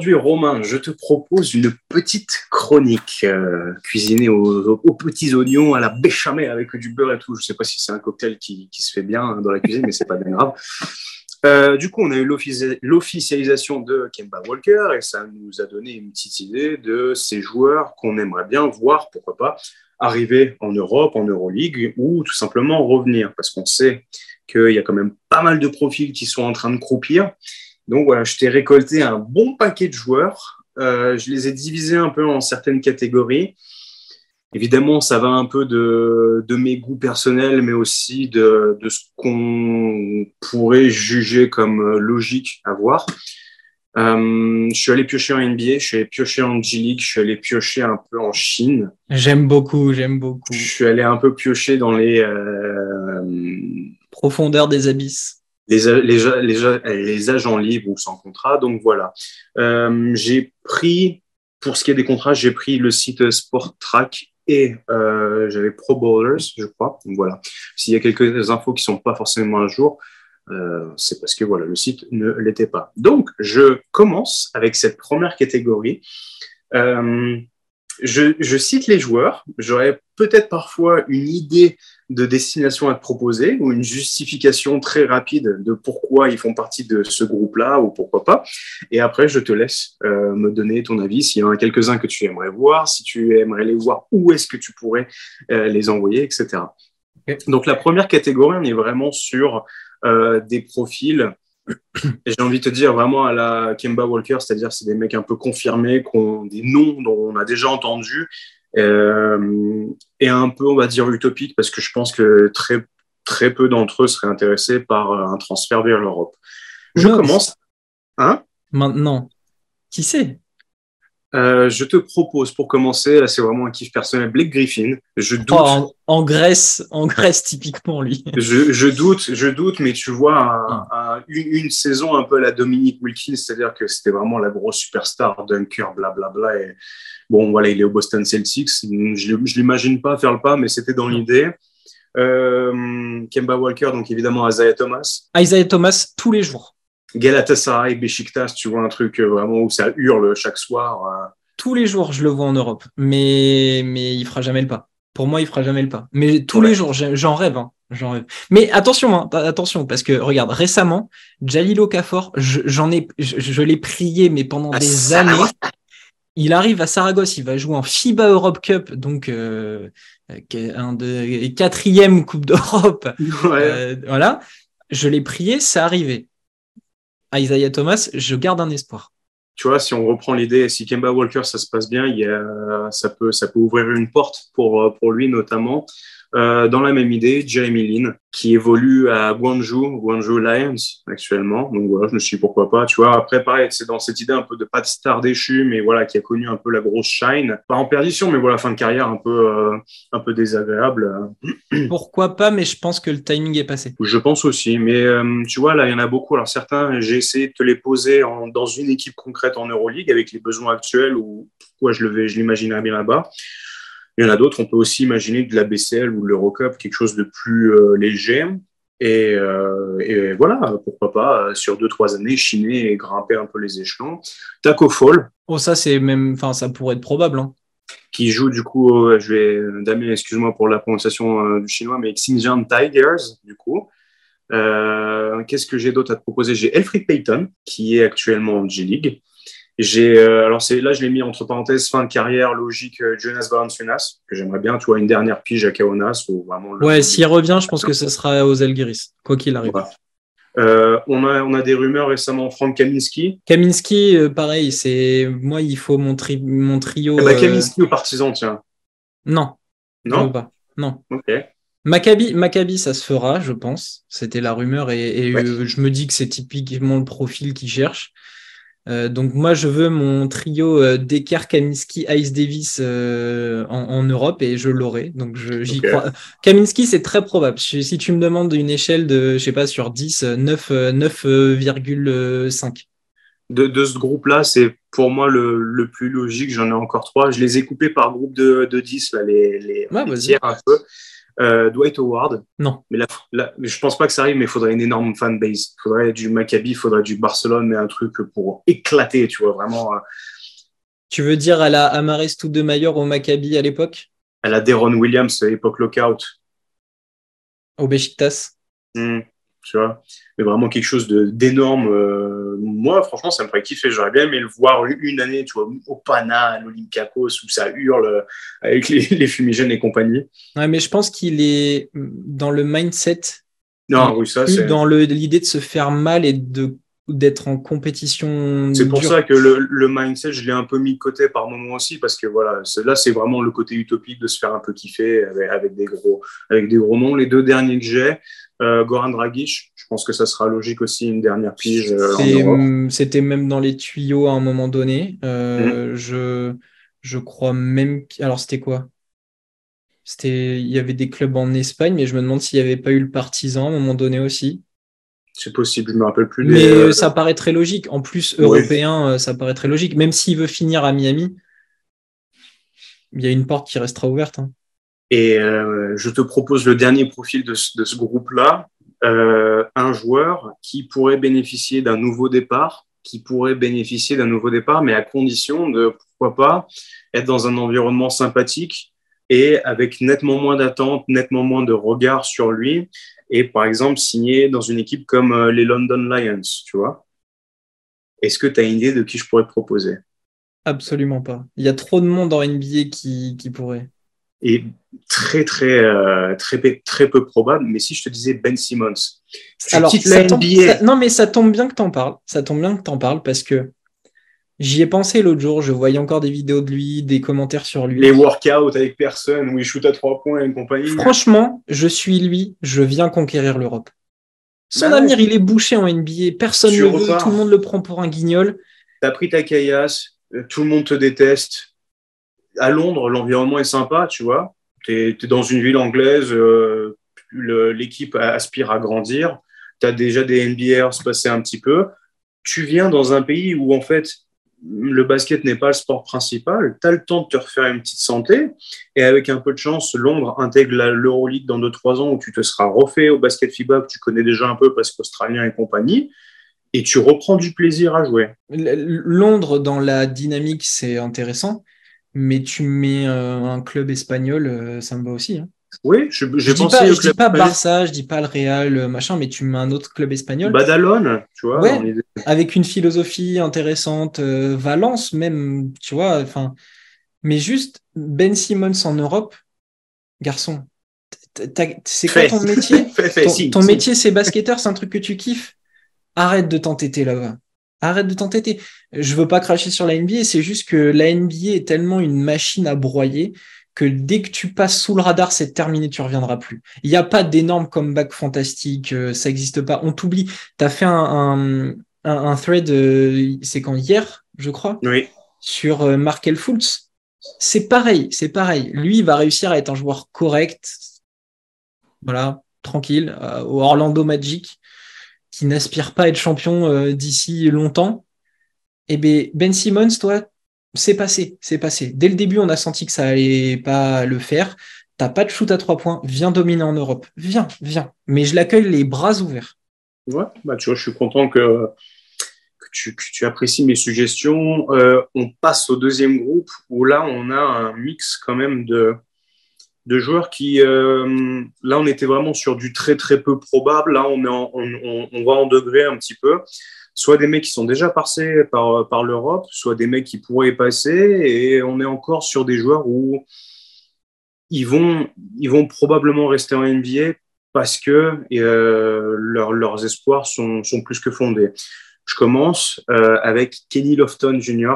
aujourd'hui, Romain, je te propose une petite chronique euh, cuisinée aux, petits oignons, à la béchamel avec du beurre et tout. Je sais pas si c'est un cocktail qui, se fait bien dans la cuisine, mais c'est pas bien grave. Euh, du coup, on a eu l'officialisation de Kemba Walker et ça nous a donné une petite idée de ces joueurs qu'on aimerait bien voir, pourquoi pas, arriver en Europe, en Euroleague ou tout simplement revenir parce qu'on sait qu'il y a quand même pas mal de profils qui sont en train de croupir. Donc voilà, je t'ai récolté un bon paquet de joueurs. Euh, je les ai divisés un peu en certaines catégories. Évidemment, ça va un peu de, mes goûts personnels, mais aussi de, ce qu'on pourrait juger comme logique à voir. Euh, je suis allé piocher en NBA, je suis allé piocher en G-League, je suis allé piocher un peu en Chine. J'aime beaucoup, j'aime beaucoup. Je suis allé un peu piocher dans les... Euh, Profondeurs des abysses. Les, les, les, agents libres ou sans contrat. Donc voilà. Euh, j'ai pris, pour ce qui est des contrats, j'ai pris le site Sport Track et euh, j'avais Pro Bowlers, je crois. Donc voilà. S'il y a quelques infos qui sont pas forcément à jour, euh, c'est parce que voilà, le site ne l'était pas. Donc, je commence avec cette première catégorie. Euh, je, je, cite les joueurs. J'aurais peut-être parfois une idée de destination à te proposer ou une justification très rapide de pourquoi ils font partie de ce groupe-là ou pourquoi pas. Et après, je te laisse euh, me donner ton avis s'il y en a quelques-uns que tu aimerais voir, si tu aimerais les voir, où est-ce que tu pourrais euh, les envoyer, etc. Donc la première catégorie, on est vraiment sur euh, des profils j'ai envie de te dire vraiment à la Kemba Walker, c'est-à-dire c'est des mecs un peu confirmés, des noms dont on a déjà entendu, euh, et un peu, on va dire, utopique, parce que je pense que très, très peu d'entre eux seraient intéressés par euh, un transfert vers l'Europe. Je commence. Hein? Maintenant. Qui sait? Euh, je te propose pour commencer, là c'est vraiment un kiff personnel, Blake Griffin. Je doute. Oh, en, Grèce, en Grèce typiquement lui. je, je, doute, je doute, mais tu vois ah. une, saison un peu à la Dominique Wilkins, c'est-à-dire que c'était vraiment la grosse superstar dunker, blablabla. Et bon voilà, il est au Boston Celtics. Je, je l'imagine pas faire le pas, mais c'était dans l'idée. Euh, Kemba Walker, donc évidemment Isaiah Thomas. Isaiah Thomas tous les jours. Galatasaray, Besiktas, tu vois un truc euh, vraiment où ça hurle chaque soir. Euh. Tous les jours, je le vois en Europe, mais mais il fera jamais le pas. Pour moi, il fera jamais le pas. Mais tous les jours, j'en rêve, hein. j'en rêve. Mais attention, hein, attention, parce que regarde, récemment, Jalilo Okafor, j'en ai, je, l'ai prié, mais pendant des années. Il arrive à Saragosse, il va jouer en FIBA Europe Cup, donc euh, un de quatrième Coupe d'Europe. voilà, je l'ai prié, c'est Isaiah Thomas, je garde un espoir. Tu vois, si on reprend l'idée, si Kemba Walker, ça se passe bien, ça, peut, ouvrir une porte pour, pour lui notamment. Euh, dans la même idée, Jeremy Lin, qui évolue à Guangzhou, Guangzhou Lions actuellement. Donc voilà, je me suis dit pourquoi pas. Tu vois, après, pareil, c'est dans cette idée un peu de pas de star déchu, mais voilà, qui a connu un peu la grosse shine. Pas en perdition, mais voilà, fin de carrière un peu, euh, un peu désagréable. Pourquoi pas, mais je pense que le timing est passé. Je pense aussi, mais euh, tu vois, là, il y en a beaucoup. Alors certains, j'ai essayé de te les poser en, dans une équipe concrète en Euroleague avec les besoins actuels ou pourquoi je le je l'imaginerais bien là-bas. Il y en a d'autres, on peut aussi imaginer de la BCL ou de l'Eurocup, quelque chose de plus euh, léger. Euh, et, voilà, pourquoi pas, sur deux, trois années, chiner et grimper un peu les échelons. Taco Fall. Oh, ça, c'est même, enfin, ça pourrait être probable. Hein. Qui joue, du coup, euh, je vais, Damien, excuse-moi pour la prononciation du chinois, mais Xinjiang Tigers, du coup. Qu'est-ce que j'ai d'autre à te proposer? J'ai Elfried Payton, qui est actuellement en G-League. J'ai, euh, alors c'est là, je l'ai mis entre parenthèses fin de carrière logique euh, Jonas Valanciunas que j'aimerais bien, tu vois, une dernière pige à Kaunas ou vraiment. Ouais, s'il revient, je pense que ce sera aux Algiris, quoi qu'il arrive. Euh, on, a, on a des rumeurs récemment, Frank Kaminski. Kaminski, pareil, c'est moi, il faut mon, mon trio. Eh ben, Kaminski ou Partisan, tiens. Non. Non? Pas. Non. Ok. Maccabi, Maccabi, ça se fera, je pense. C'était la rumeur et, je me dis que c'est typiquement le profil qu'ils cherchent. Euh, donc moi, je veux mon trio euh, Decker, Kaminski, Ice Davis euh, en, Europe et je l'aurai. Donc j'y crois. Kaminski, c'est très probable. Si tu me demandes une échelle de, je sais pas, sur 10, 9, 9,5. De, de, ce groupe-là, c'est pour moi le, le plus logique. J'en ai encore trois. Je les ai coupés par groupe de, de 10, là, les, les, ouais, un peu. Euh, Dwight Howard. Non. Mais là, je pense pas que ça arrive, mais il faudrait une énorme fanbase. Il faudrait du Maccabi, il faudrait du Barcelone, mais un truc pour éclater, tu vois, vraiment. Euh. Tu veux dire à la Amarest de Mayor au Maccabi à l'époque? À la Deron Williams, époque lockout. Au Besiktas hmm tu vois. Mais vraiment quelque chose d'énorme. Euh, moi, franchement, ça me ferait kiffer. J'aurais bien aimé le voir une année, tu vois, au Pana, à l'Olympiakos, où ça hurle euh, avec les, fumigènes et compagnie. Ouais, mais je pense qu'il est dans le mindset. Non, oui, ça, c'est. Dans l'idée de se faire mal et de d'être en compétition. C'est pour ça que le, mindset, je l'ai un peu mis de côté par moment aussi, parce que voilà, là, c'est vraiment le côté utopique de se faire un peu kiffer avec, des, gros, avec des gros noms. Les deux derniers que j'ai, euh, Goran Dragic, je pense que ça sera logique aussi une dernière pige. Euh, c'était même dans les tuyaux à un moment donné. Euh, mhm. je, je crois même. Alors, c'était quoi? C'était, il y avait des clubs en Espagne, mais je me demande s'il n'y avait pas eu le partisan à un moment donné aussi. C'est possible, je me rappelle plus. Mais euh, ça paraît très logique. En plus, européen, euh, ça paraît très logique. Même s'il veut finir à Miami, il y a une porte qui restera ouverte. Hein. Et euh, je te propose le dernier profil de, ce groupe-là. un joueur qui pourrait bénéficier d'un nouveau départ, qui pourrait bénéficier d'un nouveau départ, mais à condition de, pourquoi pas, être dans un environnement sympathique et avec nettement moins d'attente, nettement moins de regard sur lui, et par exemple signer dans une équipe comme euh, les London Lions, tu vois. Est-ce que tu as une idée de qui je pourrais te proposer? Absolument pas. Il y a trop de monde en NBA qui, qui pourrait. Et très, très, euh, très, très peu probable, mais si je te disais Ben Simmons, Alors, ça tombe, non, mais ça tombe bien que tu en parles. Ça tombe bien que tu en parles parce que J'y ai pensé l'autre jour, je voyais encore des vidéos de lui, des commentaires sur lui. Les workouts avec personne, où il shoot à trois points et compagnie. Franchement, je suis lui, je viens conquérir l'Europe. Son bah avenir, il est bouché en NBA, personne ne le veut, tout le monde le prend pour un guignol. T'as pris ta caillasse, euh, tout le monde te déteste. À Londres, l'environnement est sympa, tu vois. Tu es, dans une ville anglaise, euh, l'équipe aspire à grandir. Tu as déjà des NBA se passer un petit peu. Tu viens dans un pays où, en fait, le basket n'est pas le sport principal, tu as le temps de te refaire une petite santé. Et avec un peu de chance, Londres intègre l'Euroleague dans 2-3 ans où tu te seras refait au basket FIBA que tu connais déjà un peu parce qu'Australien et compagnie. Et tu reprends du plaisir à jouer. Londres, dans la dynamique, c'est intéressant. Mais tu mets euh, un club espagnol, euh, ça me va aussi. Hein. Oui, je, je dis pas, je dis pas Barça, je dis pas le Real, euh, machin, mais tu mets un autre club espagnol. Badalone, tu vois. avec une philosophie intéressante, euh, Valence même, tu vois. Enfin, mais juste Ben Simmons en Europe, garçon. C'est quoi ton métier? Ton, métier, c'est basketteur, c'est un truc que tu kiffes? Arrête de t'entêter là-bas. Arrête de t'entêter. Je veux pas cracher sur la NBA, c'est juste que la NBA est tellement une machine à broyer que dès que tu passes sous le radar, c'est terminé, tu reviendras plus. Il n'y a pas d'énorme comeback fantastique, euh, ça n'existe pas. On t'oublie. Tu as fait un, un, thread, euh, c'est quand hier, je crois, oui. sur euh, Markel Fultz. C'est pareil, c'est pareil. Lui, il va réussir à être un joueur correct, voilà, tranquille, au Orlando Magic, qui n'aspire pas à être champion d'ici longtemps. Et eh ben, ben Simmons, toi, c'est passé, c'est passé. Dès le début, on a senti que ça allait pas le faire. T'as pas de shoot à trois points, viens dominer en Europe. Viens, viens. Mais je l'accueille les bras ouverts. Ouais, bah tu vois, je suis content que, tu, apprécies mes suggestions. Euh, on passe au deuxième groupe où là, on a un mix quand même de, joueurs qui, euh, là, on était vraiment sur du très très peu probable. Là, on, on va en degré un petit peu soit des mecs qui sont déjà passés par, par l'Europe, soit des mecs qui pourraient y passer, et on est encore sur des joueurs où ils vont, ils vont probablement rester en NBA parce que euh, leurs espoirs sont, sont, plus que fondés. Je commence euh, avec Kenny Lofton Jr.,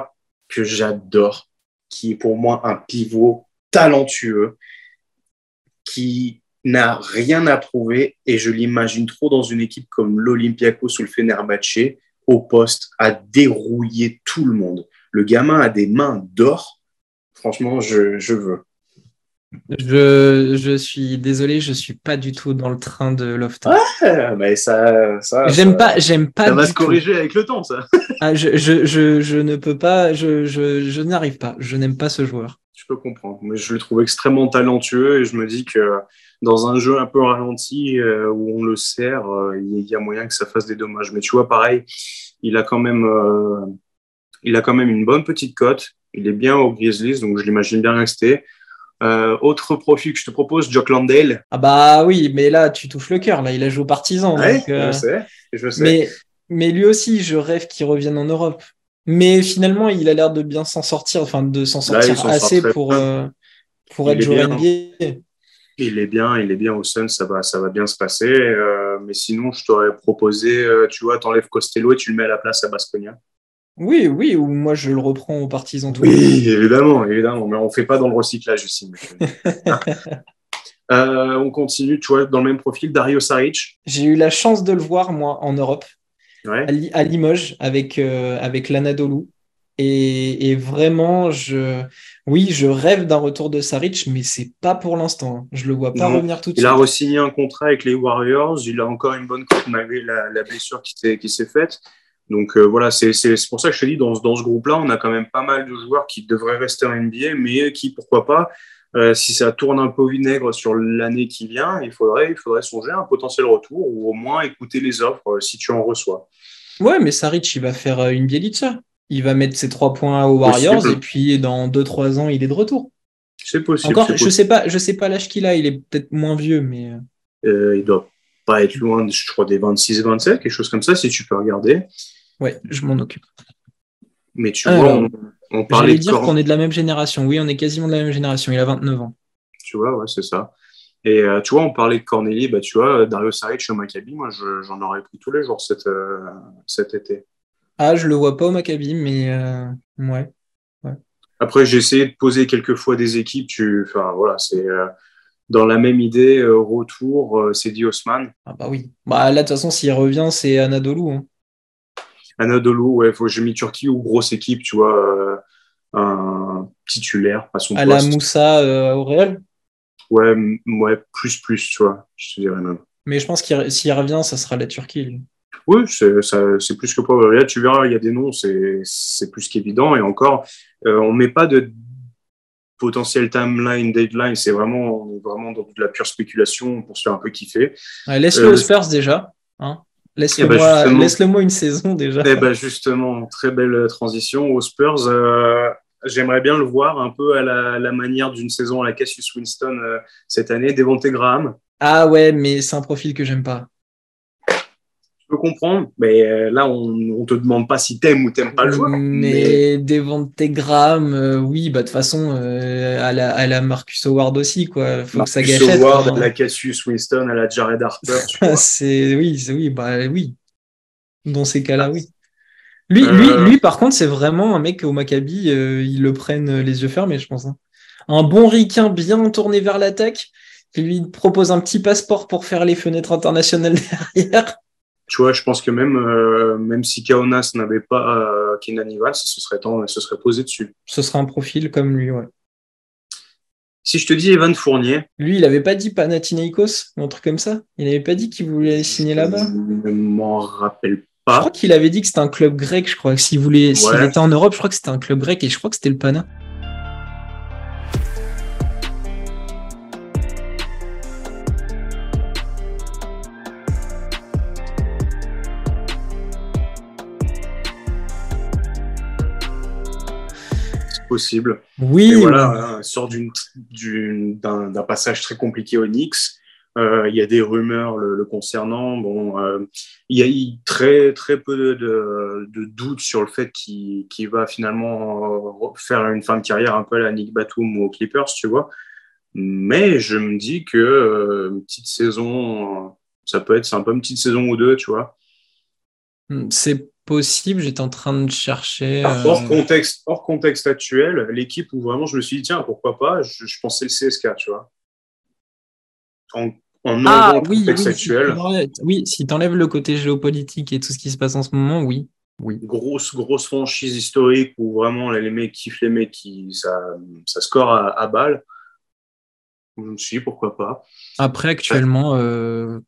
que j'adore, qui est pour moi un pivot talentueux, qui n'a rien à prouver et je l'imagine trop dans une équipe comme l'Olympiakos ou le Fenerbahçe au poste à dérouiller tout le monde. Le gamin a des mains d'or. Franchement, je, je veux. Je, je, suis désolé, je suis pas du tout dans le train de Lofton. Ouais, mais ça, ça j'aime pas, j'aime pas. Ça va se corriger avec le temps, ça. ah, je, je, je, je, ne peux pas, je, je, je n'arrive pas. Je n'aime pas ce joueur. Je peux comprendre. Mais je le trouve extrêmement talentueux et je me dis que dans un jeu un peu ralenti euh, où on le sert, euh, il y a moyen que ça fasse des dommages. Mais tu vois, pareil, il a quand même, euh, il a quand même une bonne petite cote. Il est bien au Grizzlies, donc je l'imagine bien rester. autre profil que je te propose, Jock Landale. Ah bah oui, mais là tu touches le cœur. Là, il a joué au partisan. je sais, je sais. Mais, mais lui aussi, je rêve qu'il revienne en Europe. Mais finalement, il a l'air de bien s'en sortir, enfin de s'en sortir assez pour, pour être joueur NBA. Il est bien, il est bien au Sun, ça va, ça va bien se passer. Euh, mais sinon, je t'aurais proposé, euh, tu vois, t'enlèves Costello et tu le mets à la place à Basconia. Oui, oui, ou moi je le reprends aux partisans. Oui, évidemment, évidemment, mais on fait pas dans le recyclage ici. euh, on continue, tu vois, dans le même profil, Dario Saric. J'ai eu la chance de le voir, moi, en Europe, à, Limoges, avec, euh, avec l'Anadolu. Et, et, vraiment, je, oui, je rêve d'un retour de Saric, mais c'est pas pour l'instant. Je le vois pas revenir tout de suite. Il a re-signé un contrat avec les Warriors. Il a encore une bonne cote malgré la, la blessure qui s'est faite. Donc euh, voilà, c'est pour ça que je te dis, dans, dans ce groupe-là, on a quand même pas mal de joueurs qui devraient rester en NBA, mais qui, pourquoi pas, euh, si ça tourne un peu au vinaigre sur l'année qui vient, il faudrait, il faudrait songer à un potentiel retour ou au moins écouter les offres euh, si tu en reçois. Ouais, mais Saric, il va faire euh, une Bielitsa il va mettre ses trois points aux Warriors et puis dans 2-3 ans, il est de retour. C'est possible. Encore, je sais pas, je sais pas l'âge qu'il a, il est peut-être moins vieux, mais. Euh, euh il doit pas être loin, je crois, des 26-27, quelque chose comme ça, si tu peux regarder. Ouais, je m'en occupe. Mais tu vois, on, on parlait de dire qu'on est de la même génération. Oui, on est quasiment de la même génération. Il a 29 ans. Tu vois, ouais, c'est ça. Et euh, tu vois, on parlait de Cornélie, bah, tu vois, Dario Saric chez Maccabi, moi, j'en aurais pris tous les jours cet, euh, cet été. Ah, je le vois pas au Maccabi, mais euh, ouais. Après, j'ai essayé de poser quelques fois des équipes. Tu, enfin voilà, c'est dans la même idée. Retour, c'est Diosman. Ah bah oui. Bah là, de toute façon, s'il revient, c'est Anadolu. Hein. Anadolu, ouais. Faut j'ai mis Turquie ou grosse équipe, tu vois, un titulaire à son à la Moussa au Real? Ouais, ouais, plus plus, tu vois. Je te dirais même. Mais je pense qu'il s'il revient, ça sera la Turquie. Oui, c'est plus que pas. tu verras, il y a des noms, c'est plus qu'évident. Et encore, euh, on ne met pas de potentiel timeline, deadline. C'est vraiment, vraiment de la pure spéculation pour se faire un peu kiffer. Laisse-le aux euh, Spurs déjà. Hein Laisse-le eh ben, moi, une saison déjà. Eh ben justement, très belle transition aux Spurs. Euh, j'aimerais bien le voir un peu à la, manière d'une saison à la Cassius Winston cette année, Devonte Graham. Ah ouais, mais c'est un profil que j'aime pas peux comprendre, mais euh, là, on ne te demande pas si t'aimes ou t'aimes pas le joueur. Mais, des ventes Graham, euh, oui, bah de toute façon, euh, à, la, à, la, Marcus Howard aussi, quoi. Faut que ça gâchette. Howard, à la Cassius Winston, à la Jared Harper. c'est oui, oui, bah oui. Dans ces cas-là, oui. Lui, lui, lui, par contre, c'est vraiment un mec au Maccabi, ils le prennent les yeux fermés, je pense. Hein. Un bon ricain bien tourné vers l'attaque, qui lui propose un petit passeport pour faire les fenêtres internationales derrière tu vois, je pense que même, euh, même si Kaonas n'avait pas euh, Kenan ce serait, temps, ce serait posé dessus. Ce serait un profil comme lui, ouais. Si je te dis Evan Fournier. Lui, il n'avait pas dit Panathinaikos, un truc comme ça? Il n'avait pas dit qu'il voulait signer là-bas? Je m'en rappelle pas. Je crois qu'il avait dit que c'était un club grec, je crois. S'il voulait, s'il était en Europe, je crois que c'était un club grec et je crois que c'était le Pana. possible. Oui. voilà, sort d'un passage très compliqué au Knicks. Euh, il y a des rumeurs le, concernant. Bon, euh, il y a très très peu de, doutes sur le fait qu'il va finalement faire une fin de carrière un peu à la Nick Batum ou aux Clippers, tu vois. Mais je me dis que euh, une petite saison, ça peut être sympa, une petite saison ou deux, tu vois. C'est possible. J'étais en train de chercher. Ah, hors, euh, contexte, hors contexte actuel, l'équipe où vraiment je me suis dit, tiens, pourquoi pas, je, pensais le CSK, tu vois. En, en ah, oui, contexte actuel. oui, si tu enlèves le côté géopolitique et tout ce qui se passe en ce moment, oui. Oui. Grosse, grosse franchise historique où vraiment les mecs kiffent les mecs qui ça, ça score à, à balle. Je me suis dit pourquoi pas. Après, actuellement, euh,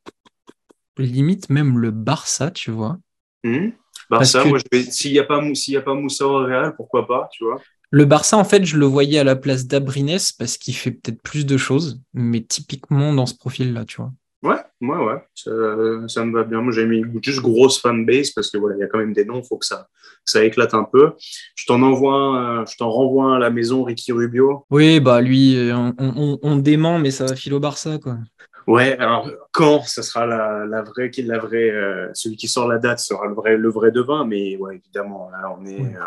limite même le Barça, tu vois. Hmm. Bah, ça, moi, s'il n'y a, pas, a pas Moussa au Real, pourquoi pas, tu vois Le Barça, en fait, je le voyais à la place d'Abrines parce qu'il fait peut-être plus de choses, mais typiquement dans ce profil-là, tu vois. Ouais, ouais, ouais, ça, ça me va bien. Moi, j'ai mis juste grosse fanbase parce que voilà, il y a quand même des noms, il faut que ça, ça éclate un peu. Je t'en envoie, je t'en renvoie à la maison Ricky Rubio. Oui, bah lui, on, on, on dément, mais ça va filer au Barça, quoi. Ouais, alors quand ça sera la, la vraie, la vraie, euh, celui qui sort la date sera le vrai, le vrai devin, mais ouais, évidemment, là, on est. Euh,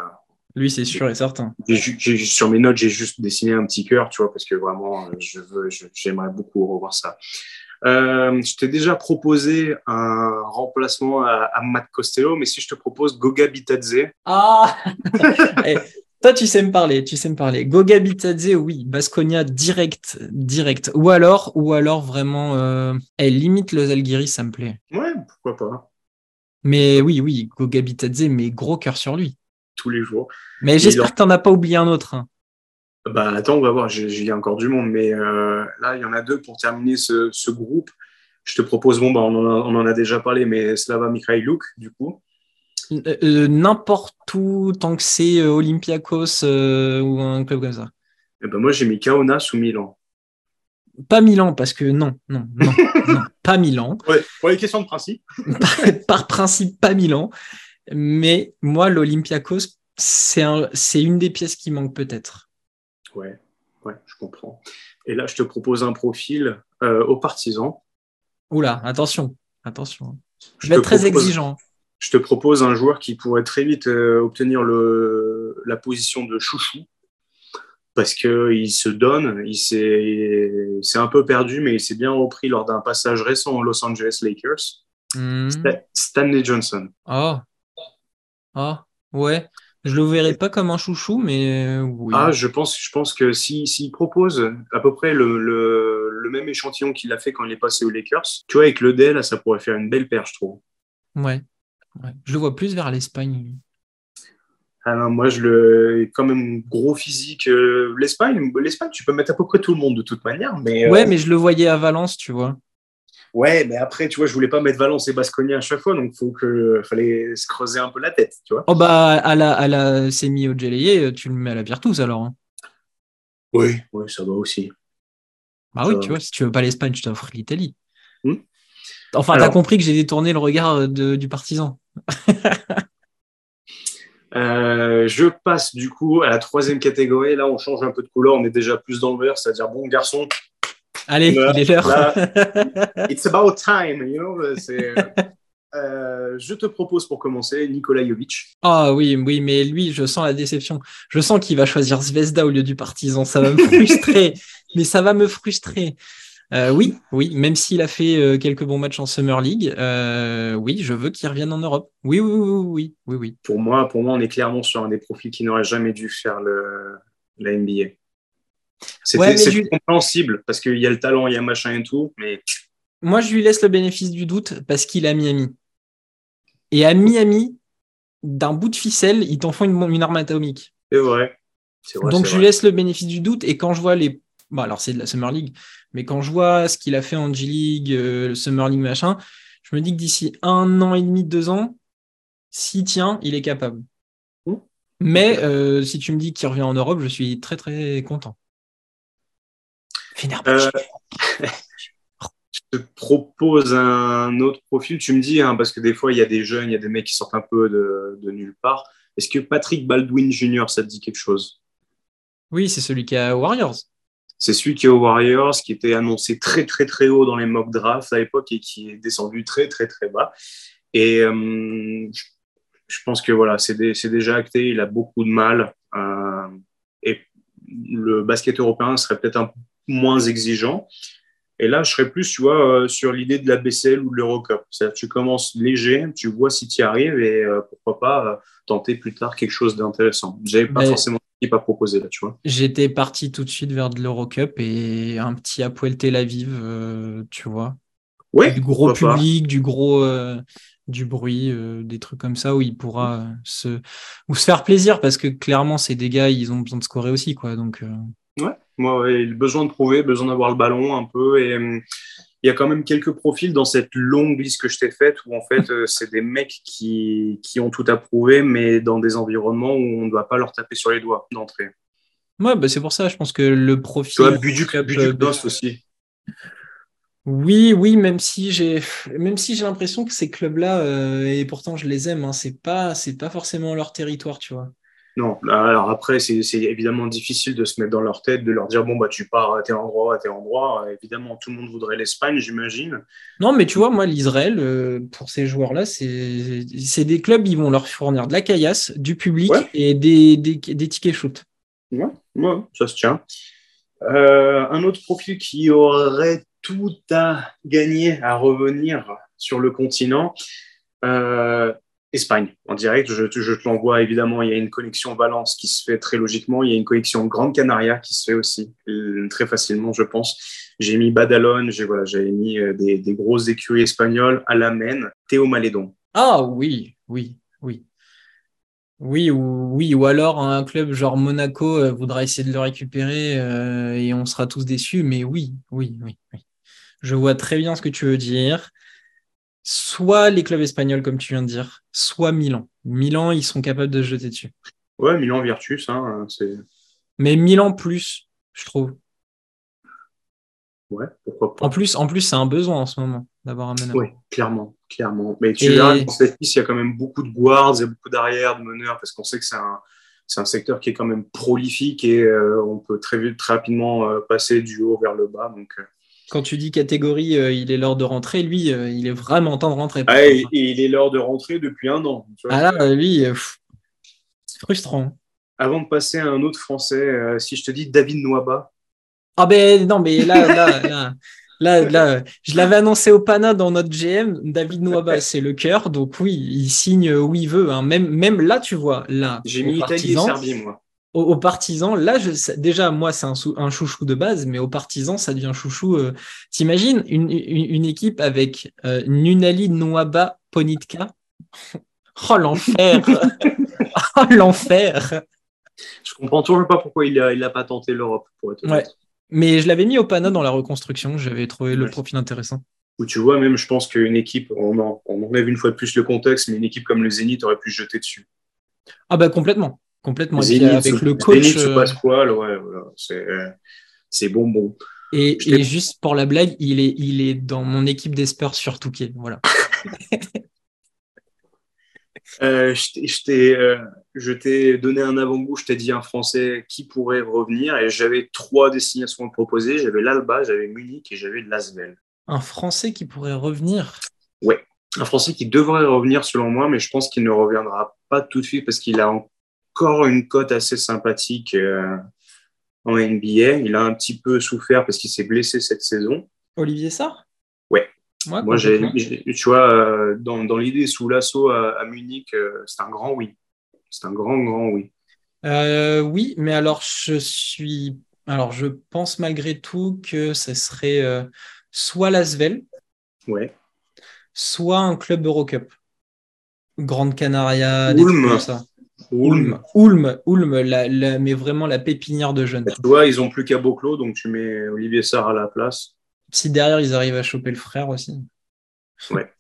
lui, c'est sûr et certain. sur mes notes, j'ai juste dessiné un petit cœur, tu vois, parce que vraiment, euh, je veux, j'aimerais beaucoup revoir ça. Euh, je t'ai déjà proposé un remplacement à, à, Matt Costello, mais si je te propose Goga Bitadze. Ah eh, Toi, tu sais me parler, tu sais me parler. Goga Bitadze, oui. Basconia direct, direct. Ou alors, ou alors vraiment, euh, elle limite le Zalgiris, ça me plaît. Ouais, pourquoi pas. Mais oui, oui, Goga Bitadze, mais gros cœur sur lui. Tous les jours. Mais j'espère que tu n'en as pas oublié un autre. Hein. Bah attends, on va voir, il y a encore du monde, mais euh, là, il y en a deux pour terminer ce, ce groupe. Je te propose, bon, bah, on, en a, on en a déjà parlé, mais Slava Mikhailuk, du coup. Euh, euh, n'importe où, tant que c'est Olympiakos ou un club comme ça. Et eh ben moi, j'ai mis Kaunas ou Milan. Pas Milan, parce que non, non, non, non pas Milan. Ouais, pour les questions de principe. par, par principe, pas Milan. Mais moi, l'Olympiakos, c'est un, une des pièces qui manque peut-être. Ouais, ouais, je comprends. Et là, je te propose un profil euh, aux partisans. Oula, attention, attention. Je, vais être très exigeant. Je te propose un joueur qui pourrait très vite euh, obtenir le, la position de chouchou parce qu'il se donne, il s'est un peu perdu, mais il s'est bien repris lors d'un passage récent aux Los Angeles Lakers. Hmm. Stanley Johnson. Oh. Ah, ouais. Je le verrai pas comme un chouchou, mais euh, oui. Ah, je pense, je pense que s'il si, propose à peu près le, le, même échantillon qu'il a fait quand il est passé aux Lakers, tu vois, avec le Dell, ça pourrait faire une belle paire, je trouve. Ouais. Je le vois plus vers l'Espagne. Ah non, moi, je le. Quand même, gros physique. Euh, L'Espagne, L'Espagne, tu peux mettre à peu près tout le monde de toute manière. Mais, ouais, euh, mais je le voyais à Valence, tu vois. Ouais, mais après, tu vois, je voulais pas mettre Valence et Basconia à chaque fois, donc faut que fallait se creuser un peu la tête, tu vois. Oh bah à la à la semi au tu le mets à la Virtus alors. Hein. Oui, oui, ça va aussi. Bah oui, tu vois, si tu veux pas l'Espagne, je t'offre l'Italie. Hmm. Enfin, t'as compris que j'ai détourné le regard du partisan. Euh, je passe du coup à la troisième catégorie. Là, on change un peu de couleur. On est déjà plus dans le vert, c'est-à-dire bon garçon, Allez, il est l'heure. It's about time, you know. Euh, je te propose pour commencer Nikola Jovic. Ah oui, oui, mais lui, je sens la déception. Je sens qu'il va choisir Zvezda au lieu du Partizan. Ça va me frustrer. mais ça va me frustrer. Euh, oui, oui, même s'il a fait euh, quelques bons matchs en Summer League, oui, je veux qu'il revienne en Europe. Oui, oui, oui, oui, oui, oui. Pour moi, pour moi, on est clairement sur un des profils qui n'aurait jamais dû faire le, la NBA. C'est compréhensible parce qu'il y a le talent, il y a machin et tout, mais. Moi, je lui laisse le bénéfice du doute parce qu'il est à Miami. Et à Miami, d'un bout de ficelle, ils t'en font une, arme atomique. C'est vrai. Donc, je lui laisse le bénéfice du doute. Et quand je vois les. Bon, alors, c'est de la Summer League, mais quand je vois ce qu'il a fait en G-League, euh, le Summer League, machin, je me dis que d'ici un an et demi, deux ans, s'il tient, il est capable. Mmh. Mais euh, si tu me dis qu'il revient en Europe, je suis très, très content. Euh, je te propose un autre profil. Tu me dis, hein, parce que des fois, il y a des jeunes, il y a des mecs qui sortent un peu de, nulle part. Est-ce que Patrick Baldwin Jr., ça te dit quelque chose? Oui, c'est celui qui est aux Warriors. C'est celui qui est aux Warriors, qui était annoncé très, très, très haut dans les mock drafts à l'époque et qui est descendu très, très, très bas. Et euh, je pense que voilà, c'est déjà acté. Il a beaucoup de mal. Euh, et le basket européen serait peut-être un moins exigeant. Et là, je serais plus, tu vois, euh, sur l'idée de la BCL ou de l'Eurocup. C'est-à-dire tu commences léger, tu vois si tu y arrives et euh, pourquoi pas euh, tenter plus tard quelque chose d'intéressant. J'avais pas forcément pas proposé là, tu vois. J'étais parti tout de suite vers de l'Eurocup et un petit Apoel Tel Aviv, tu vois. Ouais, du gros public, du gros du bruit, des trucs comme ça où il pourra se ou se faire plaisir parce que clairement ces des gars, ils ont besoin de scorer aussi quoi. Donc Ouais, moi, ouais, besoin de prouver, besoin d'avoir le ballon un peu. Et, il y a quand même quelques profils dans cette longue liste que je t'ai faite où en fait euh, c'est des mecs qui, qui ont tout approuvé, mais dans des environnements où on ne doit pas leur taper sur les doigts d'entrée. Ouais, bah c'est pour ça, je pense que le profil. Tu vois, Buduc, Buduc aussi. Oui, oui, même si j'ai, même si j'ai l'impression que ces clubs-là, euh, et pourtant je les aime, hein, c'est pas, c'est pas forcément leur territoire, tu vois. Non, alors après, c'est évidemment difficile de se mettre dans leur tête, de leur dire bon, bah, tu pars à tel endroit, à tel endroit. Évidemment, tout le monde voudrait l'Espagne, j'imagine. Non, mais tu vois, moi, l'Israël, euh, pour ces joueurs-là, c'est des clubs, ils vont leur fournir de la caillasse, du public et des, des, des, tickets shoot. Ouais, ouais, ça se tient. Euh, un autre profil qui aurait tout à gagner à revenir sur le continent. Euh, Espagne, en direct, je, te l'envoie évidemment. Il y a une connexion Valence qui se fait très logiquement. Il y a une connexion Grande Canaria qui se fait aussi euh, très facilement, je pense. J'ai mis Badalone, j'ai voilà, j'avais mis euh, des, des grosses écuries espagnoles, Alamen, Théo Malédon. Ah oui, oui, oui. Oui ou, oui, ou alors un club genre Monaco voudra essayer de le récupérer et on sera tous déçus, mais oui, oui, oui, oui. Je vois très bien ce que tu veux dire. Soit les clubs espagnols, comme tu viens de dire, soit Milan. Milan, ils sont capables de se jeter dessus. Ouais, Milan Virtus, hein, c'est. Mais Milan plus, je trouve. Ouais, pourquoi pas. En plus, en plus, c'est un besoin en ce moment d'avoir un meneur. Oui, clairement, clairement. Mais tu verras, dans cette liste, il y a quand même beaucoup de guards et beaucoup d'arrière, de meneurs, parce qu'on sait que c'est un, c'est un secteur qui est quand même prolifique et euh, on peut très vite, très rapidement euh, passer du haut vers le bas. Donc, euh, quand tu dis catégorie, euh, il est l'heure de rentrer, lui, euh, il est vraiment temps de rentrer. Ah, et, il est l'heure de rentrer depuis un an. ah là, lui, euh, c'est frustrant. Avant de passer à un autre Français, si je te dis David Noaba. Ah ben non, mais là, là, là, là, je l'avais annoncé au PANA dans notre GM. David Noaba, c'est le cœur, donc oui, il signe où il veut. Hein. Même, même là, tu vois, là. J'ai mis Italie et Serbie, moi aux, partisans, là, je, déjà, moi, c'est un, un, chouchou de base, mais aux partisans, ça devient chouchou. Euh, T'imagines une, une, équipe avec euh, Nunali Nwaba Ponitka? Oh, l'enfer Oh, l'enfer Je comprends toujours pas pourquoi il n'a il a pas tenté l'Europe, pour être ouais. Mais je l'avais mis au pana dans la reconstruction, j'avais trouvé le profil intéressant. Où tu vois, même, je pense qu'une équipe, on, on enlève une fois de plus le contexte, mais une équipe comme le Zénith aurait pu se jeter dessus. Ah bah complètement. Complètement. avec le coach. Pasquale, ouais, voilà, c'est bonbon. Et, et juste pour la blague, il est, il est dans mon équipe d'Esper sur Touquet. Voilà. euh, je t'ai donné un avant-goût, je t'ai dit un Français qui pourrait revenir et j'avais trois destinations à proposer. J'avais l'Alba, j'avais Munich et j'avais Lasvel. Un Français qui pourrait revenir? Ouais, un Français qui devrait revenir selon moi, mais je pense qu'il ne reviendra pas tout de suite parce qu'il a encore une cote assez sympathique euh, en NBA. Il a un petit peu souffert parce qu'il s'est blessé cette saison. Olivier Sarr? Ouais. Moi, j'ai, tu vois, euh, dans, dans l'idée sous l'assaut à, Munich, euh, c'est un grand oui. C'est un grand, grand oui. oui, mais alors je suis. Alors je pense malgré tout que ce serait soit l'Asvel, ouais. soit un club Eurocup. Grande Canaria, des ça. Ulm. Ulm, Ulm, la, mais vraiment la pépinière de jeunes. Tu vois, ils n'ont plus qu'à Boclo, donc tu mets Olivier Sarr à la place. Si derrière, ils arrivent à choper le frère aussi. Ouais,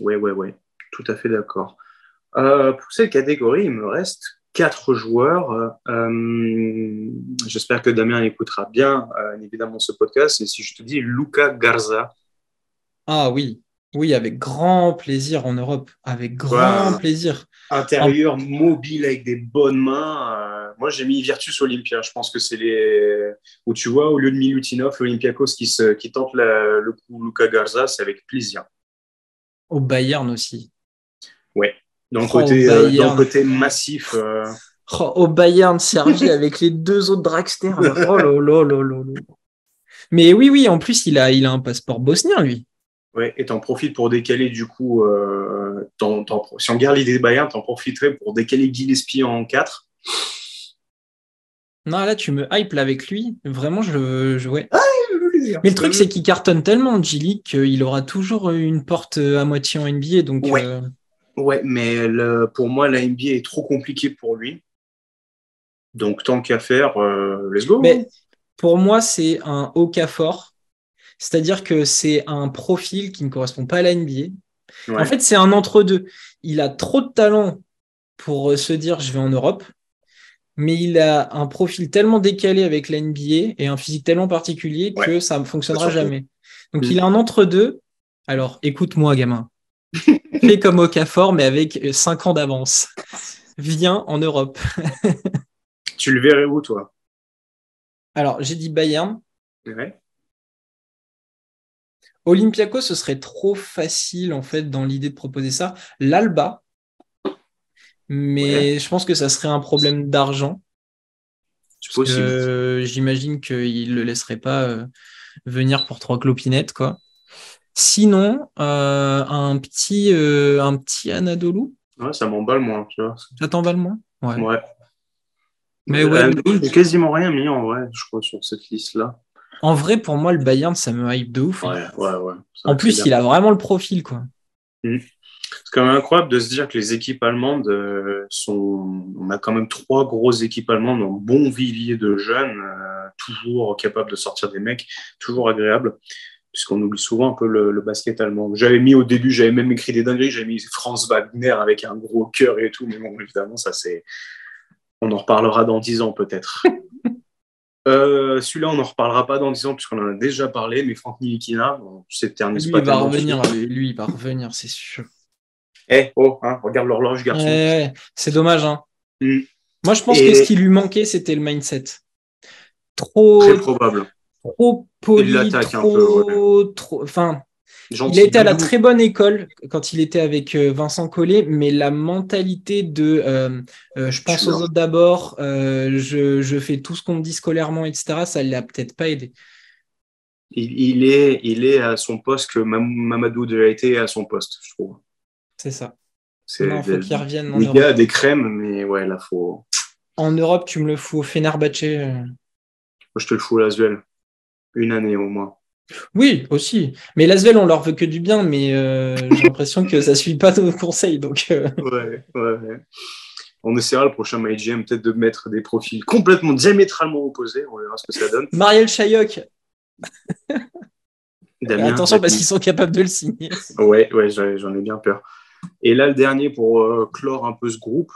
ouais, ouais, ouais. Tout à fait d'accord. Euh, pour cette catégorie, il me reste quatre joueurs. Euh, j'espère que Damien écoutera bien, euh, évidemment, ce podcast. Et si je te dis Luca Garza. Ah oui, oui, avec grand plaisir en Europe, avec grand plaisir. Intérieur, mobile, avec des bonnes mains. Euh, moi, j'ai mis Virtus Olympia. Je pense que c'est les. Où tu vois, au lieu de Milutinov, l'Olympiakos qui, se... qui tente le coup Luca Garza, c'est avec plaisir. Au Bayern aussi. Ouais, dans le, oh, côté, euh, dans le côté massif. Euh. Oh, au Bayern, servi avec les deux autres dragsters. Oh là là là là. Mais oui, oui, en plus, il a, il a un passeport bosnien, lui. Ouais, et t'en profites pour décaler du coup, euh, si on garde l'idée de Bayern, t'en profiterais pour décaler Gillespie en 4. Non, là tu me hype là avec lui. Vraiment, je, je ouais. Ah, Mais le truc, c'est qu'il cartonne tellement Gilly qu'il aura toujours une porte à moitié en NBA. Donc, ouais. Euh, ouais, mais le, pour moi, la NBA est trop compliquée pour lui. Donc, tant qu'à faire, euh, let's go. Mais pour moi, c'est un haut cas fort C'est-à-dire que c'est un profil qui ne correspond pas à la NBA. En fait, c'est un entre-deux. Il a trop de talent pour se dire je vais en Europe, mais il a un profil tellement décalé avec la NBA et un physique tellement particulier que ça ne fonctionnera jamais. Donc mm. il a un entre-deux. Alors écoute-moi, gamin. Fais comme Okafor, mais avec 5 ans d'avance. Viens en Europe. tu le verrais où, toi? Alors, j'ai dit Bayern. Ouais. Olympiakos, ce serait trop facile, en fait, dans l'idée de proposer ça. L'Alba, mais je pense que ça serait un problème d'argent. J'imagine qu'il ne le laisserait pas euh, venir pour trois clopinettes, quoi. Sinon, euh, un petit euh, un petit Anadolu. Ouais, ça m'emballe moins, tu vois. Ça t'emballe moins? Ouais. ouais. Mais ouais. J'ai quasiment rien mis en vrai, je crois, sur cette liste-là. En vrai, pour moi, le Bayern, ça me hype de ouf. Ouais, ouais, ouais. En plus, il a vraiment le profil, quoi. Mmh. C'est quand même incroyable de se dire que les équipes allemandes euh, sont. On a quand même trois grosses équipes allemandes, un bon vivier de jeunes, euh, toujours capables de sortir des mecs, toujours agréables, puisqu'on oublie souvent un peu le, basket allemand. J'avais mis au début, j'avais même écrit des dingueries, j'avais mis Franz Wagner avec un gros cœur et tout, mais bon, évidemment, ça c'est. On en reparlera dans dix ans peut-être. Euh, celui-là, on n'en reparlera pas dans dix ans puisqu'on en a déjà parlé, mais Franck Nilikina, bon, c'est Lui, il va revenir, lui, il va revenir, c'est sûr. Eh, oh, hein, regarde l'horloge, garçon. c'est dommage. Hein. Mm. Moi, je pense que ce qui lui manquait, c'était le mindset. Trop. Très probable. Trop poli, trop, trop. Enfin, il a été à la très bonne école quand il était avec euh, Vincent Collet, mais la mentalité de euh, euh, je pense aux autres d'abord, je, je, fais tout ce qu'on me dit scolairement, etc., ça ne l'a peut-être pas aidé. Il, il, est, il est à son poste que Mamadou déjà été à son poste, je trouve. C'est ça. Il faut qu'il revienne. Il y a des crèmes, mais ouais, là, faut. En Europe, tu me le fous au Fenerbahce. Moi, je te le fous à Lasvel. Une année au moins. Oui, aussi. Mais Lasvel, on leur veut que du bien, mais euh, j'ai l'impression que ça ne suit pas nos conseils. Donc, euh. ouais, ouais, On essaiera le prochain MyGM peut-être de mettre des profils complètement diamétralement opposés. On verra ce que ça donne. Marielle Chayoc. Attention parce qu'ils sont capables de le signer. Ouais, ouais, j'en ai bien peur. Et là, le dernier pour euh, clore un peu ce groupe,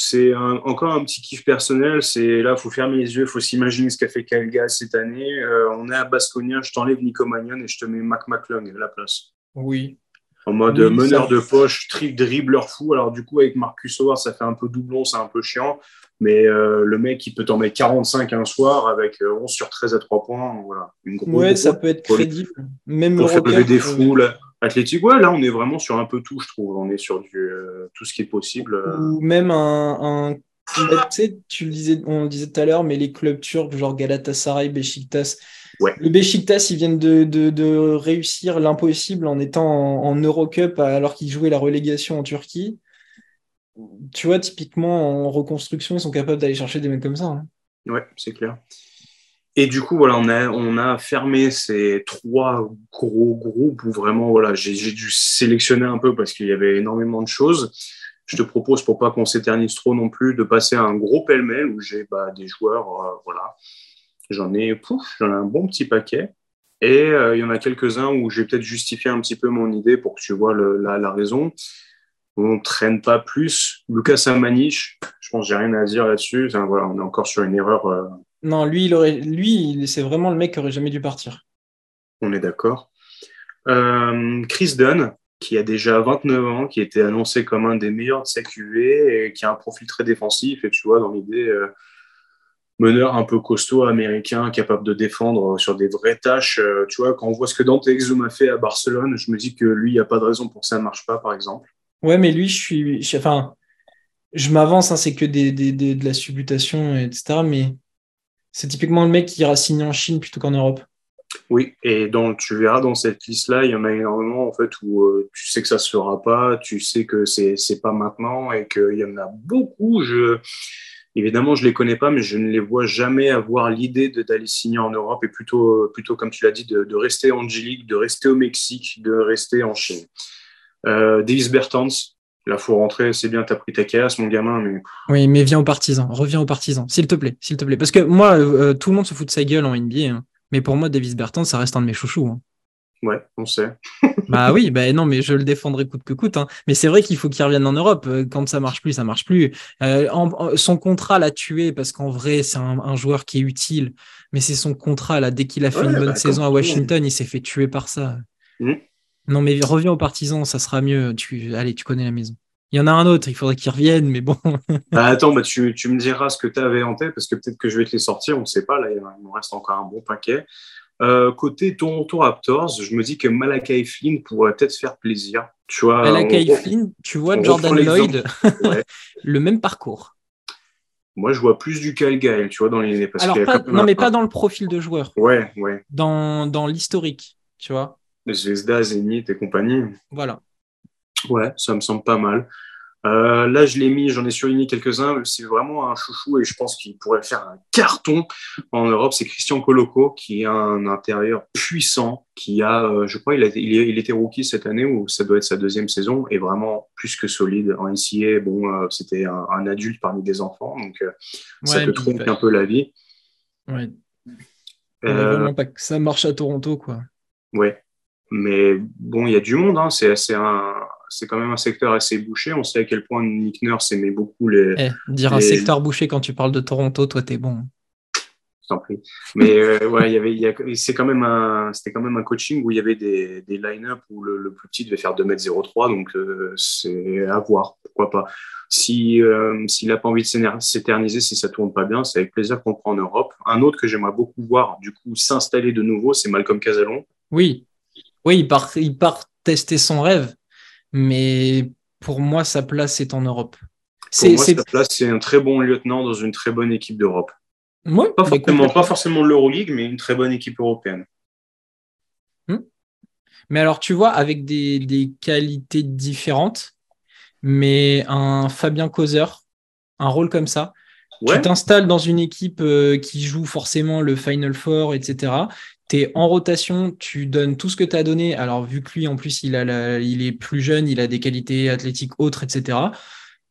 c'est encore un petit kiff personnel. C'est là, il faut fermer les yeux, il faut s'imaginer ce qu'a fait Calgas cette année. Euh, on est à Basconia, je t'enlève Nico Magnon et je te mets Mac McClung à la place. Oui. En mode meneur de poche, tri dribbleur fou. Alors, du coup, avec Marcus Howard, ça fait un peu doublon, c'est un peu chiant. Mais euh, le mec, il peut t'en mettre 45 un soir avec 11 sur 13 à 3 points. Voilà. Une ouais, ça peut être crédible. Même pour faire des foules. Athlétique, ouais, là, on est vraiment sur un peu tout, je trouve. On est sur du, euh, tout ce qui est possible. Euh. Ou même un. tu sais, tu le disais, on le disait tout à l'heure, mais les clubs turcs, genre Galatasaray, Beşiktaş. Ouais. Le Beşiktaş, ils viennent de, de, de réussir l'impossible en étant en, Eurocup alors qu'ils jouaient la relégation en Turquie. Tu vois, typiquement, en reconstruction, ils sont capables d'aller chercher des mecs comme ça. Hein. Ouais, c'est clair. Et du coup, voilà, on a, on a fermé ces trois gros groupes où vraiment, voilà, j'ai dû sélectionner un peu parce qu'il y avait énormément de choses. Je te propose, pour pas qu'on s'éternise trop non plus, de passer à un gros pêle-mêle où j'ai bah, des joueurs, euh, voilà. J'en ai, j'en ai un bon petit paquet. Et euh, il y en a quelques-uns où j'ai peut-être justifié un petit peu mon idée pour que tu vois la, la, raison. On traîne pas plus. Lucas Amanich, je pense que j'ai rien à dire là-dessus. voilà, on est encore sur une erreur euh, non, lui, il aurait, lui, c'est vraiment le mec qui aurait jamais dû partir. On est d'accord. Euh, Chris Dunn, qui a déjà 29 ans, qui était annoncé comme un des meilleurs de sa QV et qui a un profil très défensif. Et tu vois, dans l'idée, euh, meneur un peu costaud américain, capable de défendre sur des vraies tâches. Euh, tu vois, quand on voit ce que Dante Exum a fait à Barcelone, je me dis que lui, il n'y a pas de raison pour que ça ne marche pas, par exemple. Ouais, mais lui, je suis. enfin, je m'avance, hein, c'est que des, de la subutation, etc. Mais c'est typiquement le mec qui ira signer en Chine plutôt qu'en Europe. Oui, et donc tu verras dans cette liste-là, il y en a énormément en fait où euh, tu sais que ça se fera pas, tu sais que c'est n'est pas maintenant et qu'il y en a beaucoup. Je, évidemment, je les connais pas, mais je ne les vois jamais avoir l'idée d'aller signer en Europe et plutôt, plutôt comme tu l'as dit, de, rester en G-League, de rester au Mexique, de rester en Chine. Euh, Davis Bertans, Là, faut rentrer, c'est bien, t'as pris ta casse, mon gamin, mais. Oui, mais viens aux partisans, reviens aux partisans, s'il te plaît, s'il te plaît. Parce que moi, euh, tout le monde se fout de sa gueule en NBA. Hein. Mais pour moi, Davis Bertrand, ça reste un de mes chouchous. Hein. Ouais, on sait. bah oui, bah non, mais je le défendrai coûte que coûte. Hein. Mais c'est vrai qu'il faut qu'il revienne en Europe. Euh, quand ça marche plus, ça marche plus. Euh, son contrat l'a tué parce qu'en vrai, c'est un, joueur qui est utile. Mais c'est son contrat là. Dès qu'il a fait une bonne bah, saison à Washington, il s'est fait tuer par ça. Mmh. Non, mais reviens aux partisans, ça sera mieux. Tu, allez, tu connais la maison. Il y en a un autre, il faudrait qu'il revienne, mais bon. bah attends, bah tu, tu, me diras ce que tu avais en tête, parce que peut-être que je vais te les sortir, on ne sait pas, là, il me reste encore un bon paquet. Euh, côté Toronto Raptors, je me dis que Malakai Flynn pourrait peut-être faire plaisir. Tu vois, Malakai Flynn, tu vois Jordan Lloyd, le même parcours. Moi, je vois plus du Kyle Gael, tu vois, dans les Alors, non, mais pas dans le profil de joueur. Ouais, ouais. Dans, dans l'historique, tu vois. Zvezda, Zenit et compagnie. Voilà. Ouais, ça me semble pas mal. Euh, là, je l'ai mis, j'en ai surligné quelques-uns. C'est vraiment un chouchou et je pense qu'il pourrait faire un carton en Europe. C'est Christian Coloco qui a un intérieur puissant, qui a, euh, je crois, il, a, il, était rookie cette année ou ça doit être sa deuxième saison et vraiment plus que solide. En NCA, bon, euh, c'était un, adulte parmi des enfants, donc ça te trompe un peu la vie. Ouais. pas que ça marche à Toronto, quoi. Ouais. Mais bon, il y a du monde, hein. c'est un c'est quand même un secteur assez bouché. On sait à quel point Nick Nurse aimait beaucoup les. Eh, dire un secteur bouché quand tu parles de Toronto, toi, t'es bon. T'en prie. Mais euh, ouais, il y avait, c'est quand même un, c'était quand même un coaching où il y avait des, des line-up où le, plus petit devait faire 2m03, donc euh, c'est à voir, pourquoi pas? Si euh, s'il n'a pas envie de s'éterniser, si ça tourne pas bien, c'est avec plaisir qu'on prend en Europe. Un autre que j'aimerais beaucoup voir, du coup, s'installer de nouveau, c'est Malcolm Casalon. Oui, oui, il part, il part tester son rêve mais pour moi, sa place est en Europe. Pour moi, sa place, c'est un très bon lieutenant dans une très bonne équipe d'Europe. Ouais, pas, forcément, pas forcément l'Euroleague, mais une très bonne équipe européenne. Hmm. Mais alors, tu vois, avec des, des, qualités différentes, mais un Fabien Causeur, un rôle comme ça, tu t'installes dans une équipe euh, qui joue forcément le Final Four, etc tu es en rotation, tu donnes tout ce que tu as donné. Alors, vu que lui, en plus, il, a il est plus jeune, il a des qualités athlétiques autres, etc.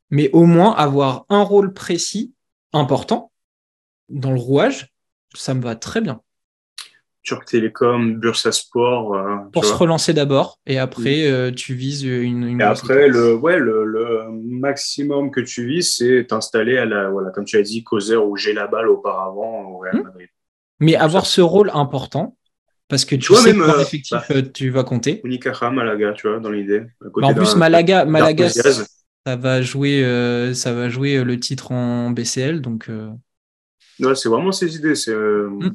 Mais au moins, avoir un rôle précis, important, dans le rouage, ça me va très bien. Turc Télécom, Bursa Sport. Euh, Pour se relancer d'abord, et après, euh, tu vises une. et après, le, ouais, le, maximum que tu vises, c'est t'installer à la, voilà, comme tu as dit, causeur où j'ai la balle auparavant au Real hmm. Madrid. Mais avoir ce rôle important, parce que tu, sais même, euh, effectif bah, euh, tu vas compter. Unicaja, Malaga, tu vois, dans l'idée. Bah, en plus, Malaga, Malaga ça va jouer, euh, ça va jouer le titre en BCL, donc. Ouais, c'est vraiment ces idées. C'est mm.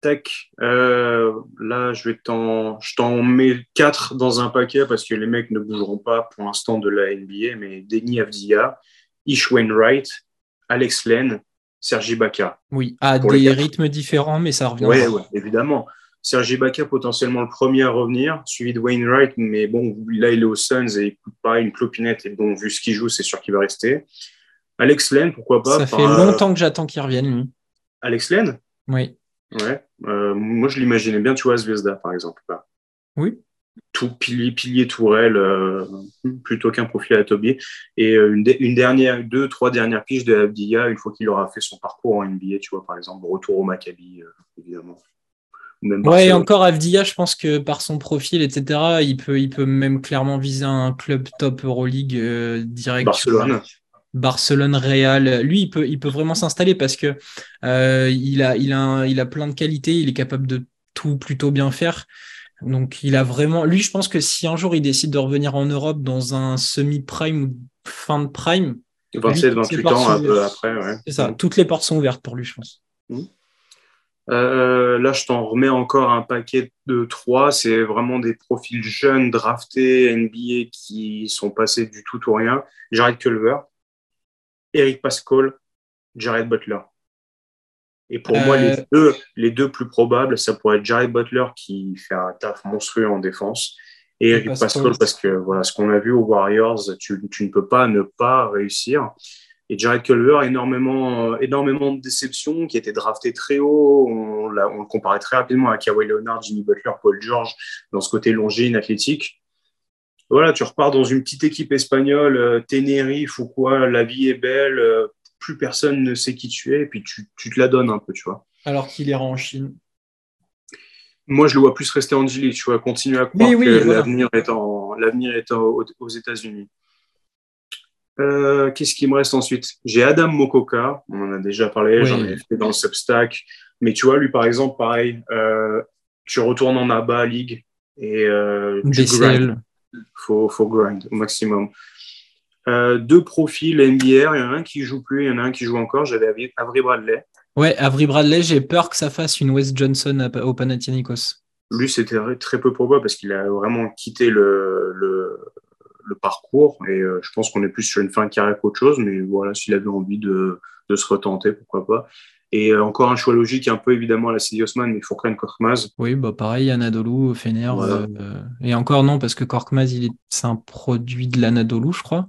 tac. là, je vais t'en, je t'en mets quatre dans un paquet parce que les mecs ne bougeront pas pour l'instant de la NBA. Mais Denis Avdia, Ish Wainwright, Alex Len, Sergi Baca. Oui, à des rythmes différents, mais ça revient. Oui, ouais, évidemment. Sergi Baca, potentiellement le premier à revenir, suivi de Wainwright, mais bon, là, il est aux Suns et il coûte pas une clopinette. Et bon, vu ce qu'il joue, c'est sûr qu'il va rester. Alex Len, pourquoi pas Ça fait longtemps que j'attends qu'il revienne, lui. Alex Len? Oui. Ouais. Euh, moi, je l'imaginais bien, tu vois, Zvezda, par exemple. Oui tout pilier, pilier tourelle euh, plutôt qu'un profil à Tobier. Et euh, une, dernière, deux, trois dernières piges de Abdia une fois qu'il aura fait son parcours en NBA, tu vois, par exemple, retour au Maccabi, euh, évidemment. ouais, encore Avdia, je pense que par son profil, etc., il peut, il peut même clairement viser un club top Euroleague direct. Barcelone. Barcelone, Real. Lui, il peut, il peut vraiment s'installer parce que il, a, il, a, il a plein de qualités, il est capable de tout plutôt bien faire. Donc il a vraiment. Lui, je pense que si un jour il décide de revenir en Europe dans un semi-prime ou fin de prime. 27-28 ans un peu après, ouais. C'est ça, toutes les portes sont ouvertes pour lui, je pense. Mmh. Euh, là, je t'en remets encore un paquet de trois. C'est vraiment des profils jeunes, draftés, NBA, qui sont passés du tout au rien. Jared Culver, Eric Pascal, Jared Butler. Et pour moi, les euh, deux, les deux plus probables, ça pourrait être Jared Butler qui fait un taf monstrueux en défense et Eric Pascal parce que voilà, ce qu'on a vu aux Warriors, tu, tu, ne peux pas ne pas réussir. Et Jared Culver, énormément, euh, énormément de déceptions, qui était drafté très haut. On, on le comparait très rapidement à Kawhi Leonard, Jimmy Butler, Paul George, dans ce côté longé, athlétique. Voilà, tu repars dans une petite équipe espagnole, euh, Tenerife ou quoi, la vie est belle, plus personne ne sait qui tu es, et puis tu, te la donnes un peu, tu vois. Alors qu'il ira en Chine. Moi, je le vois plus rester en G-League, tu vois, continuer à croire que l'avenir est, en, l'avenir est aux États-Unis. Euh, qu'est-ce qui me reste ensuite? J'ai Adam Mokoka, on en a déjà parlé, j'en ai fait dans le Substack. Mais tu vois, lui, par exemple, pareil, euh, tu retournes en ABA League et euh, tu grind. Faut, faut grind au maximum. Euh, deux profils NBA, il y en a un qui joue plus, il y en a un qui joue encore. J'avais Avery Bradley. Ouais, Avery Bradley, j'ai peur que ça fasse une West Johnson au Panathinaikos. Lui, c'était très peu probable parce qu'il a vraiment quitté le, le, le parcours et euh, je pense qu'on est plus sur une fin de carrière qu'autre chose. Mais voilà, s'il avait envie de, de se retenter, pourquoi pas. Et euh, encore un choix logique, un peu évidemment à la City Osman, mais Fourcane Korkmaz. Oui, bah pareil, Anadolu, Fener. et encore non, parce que Korkmaz, c'est un produit de l'Anadolu, je crois.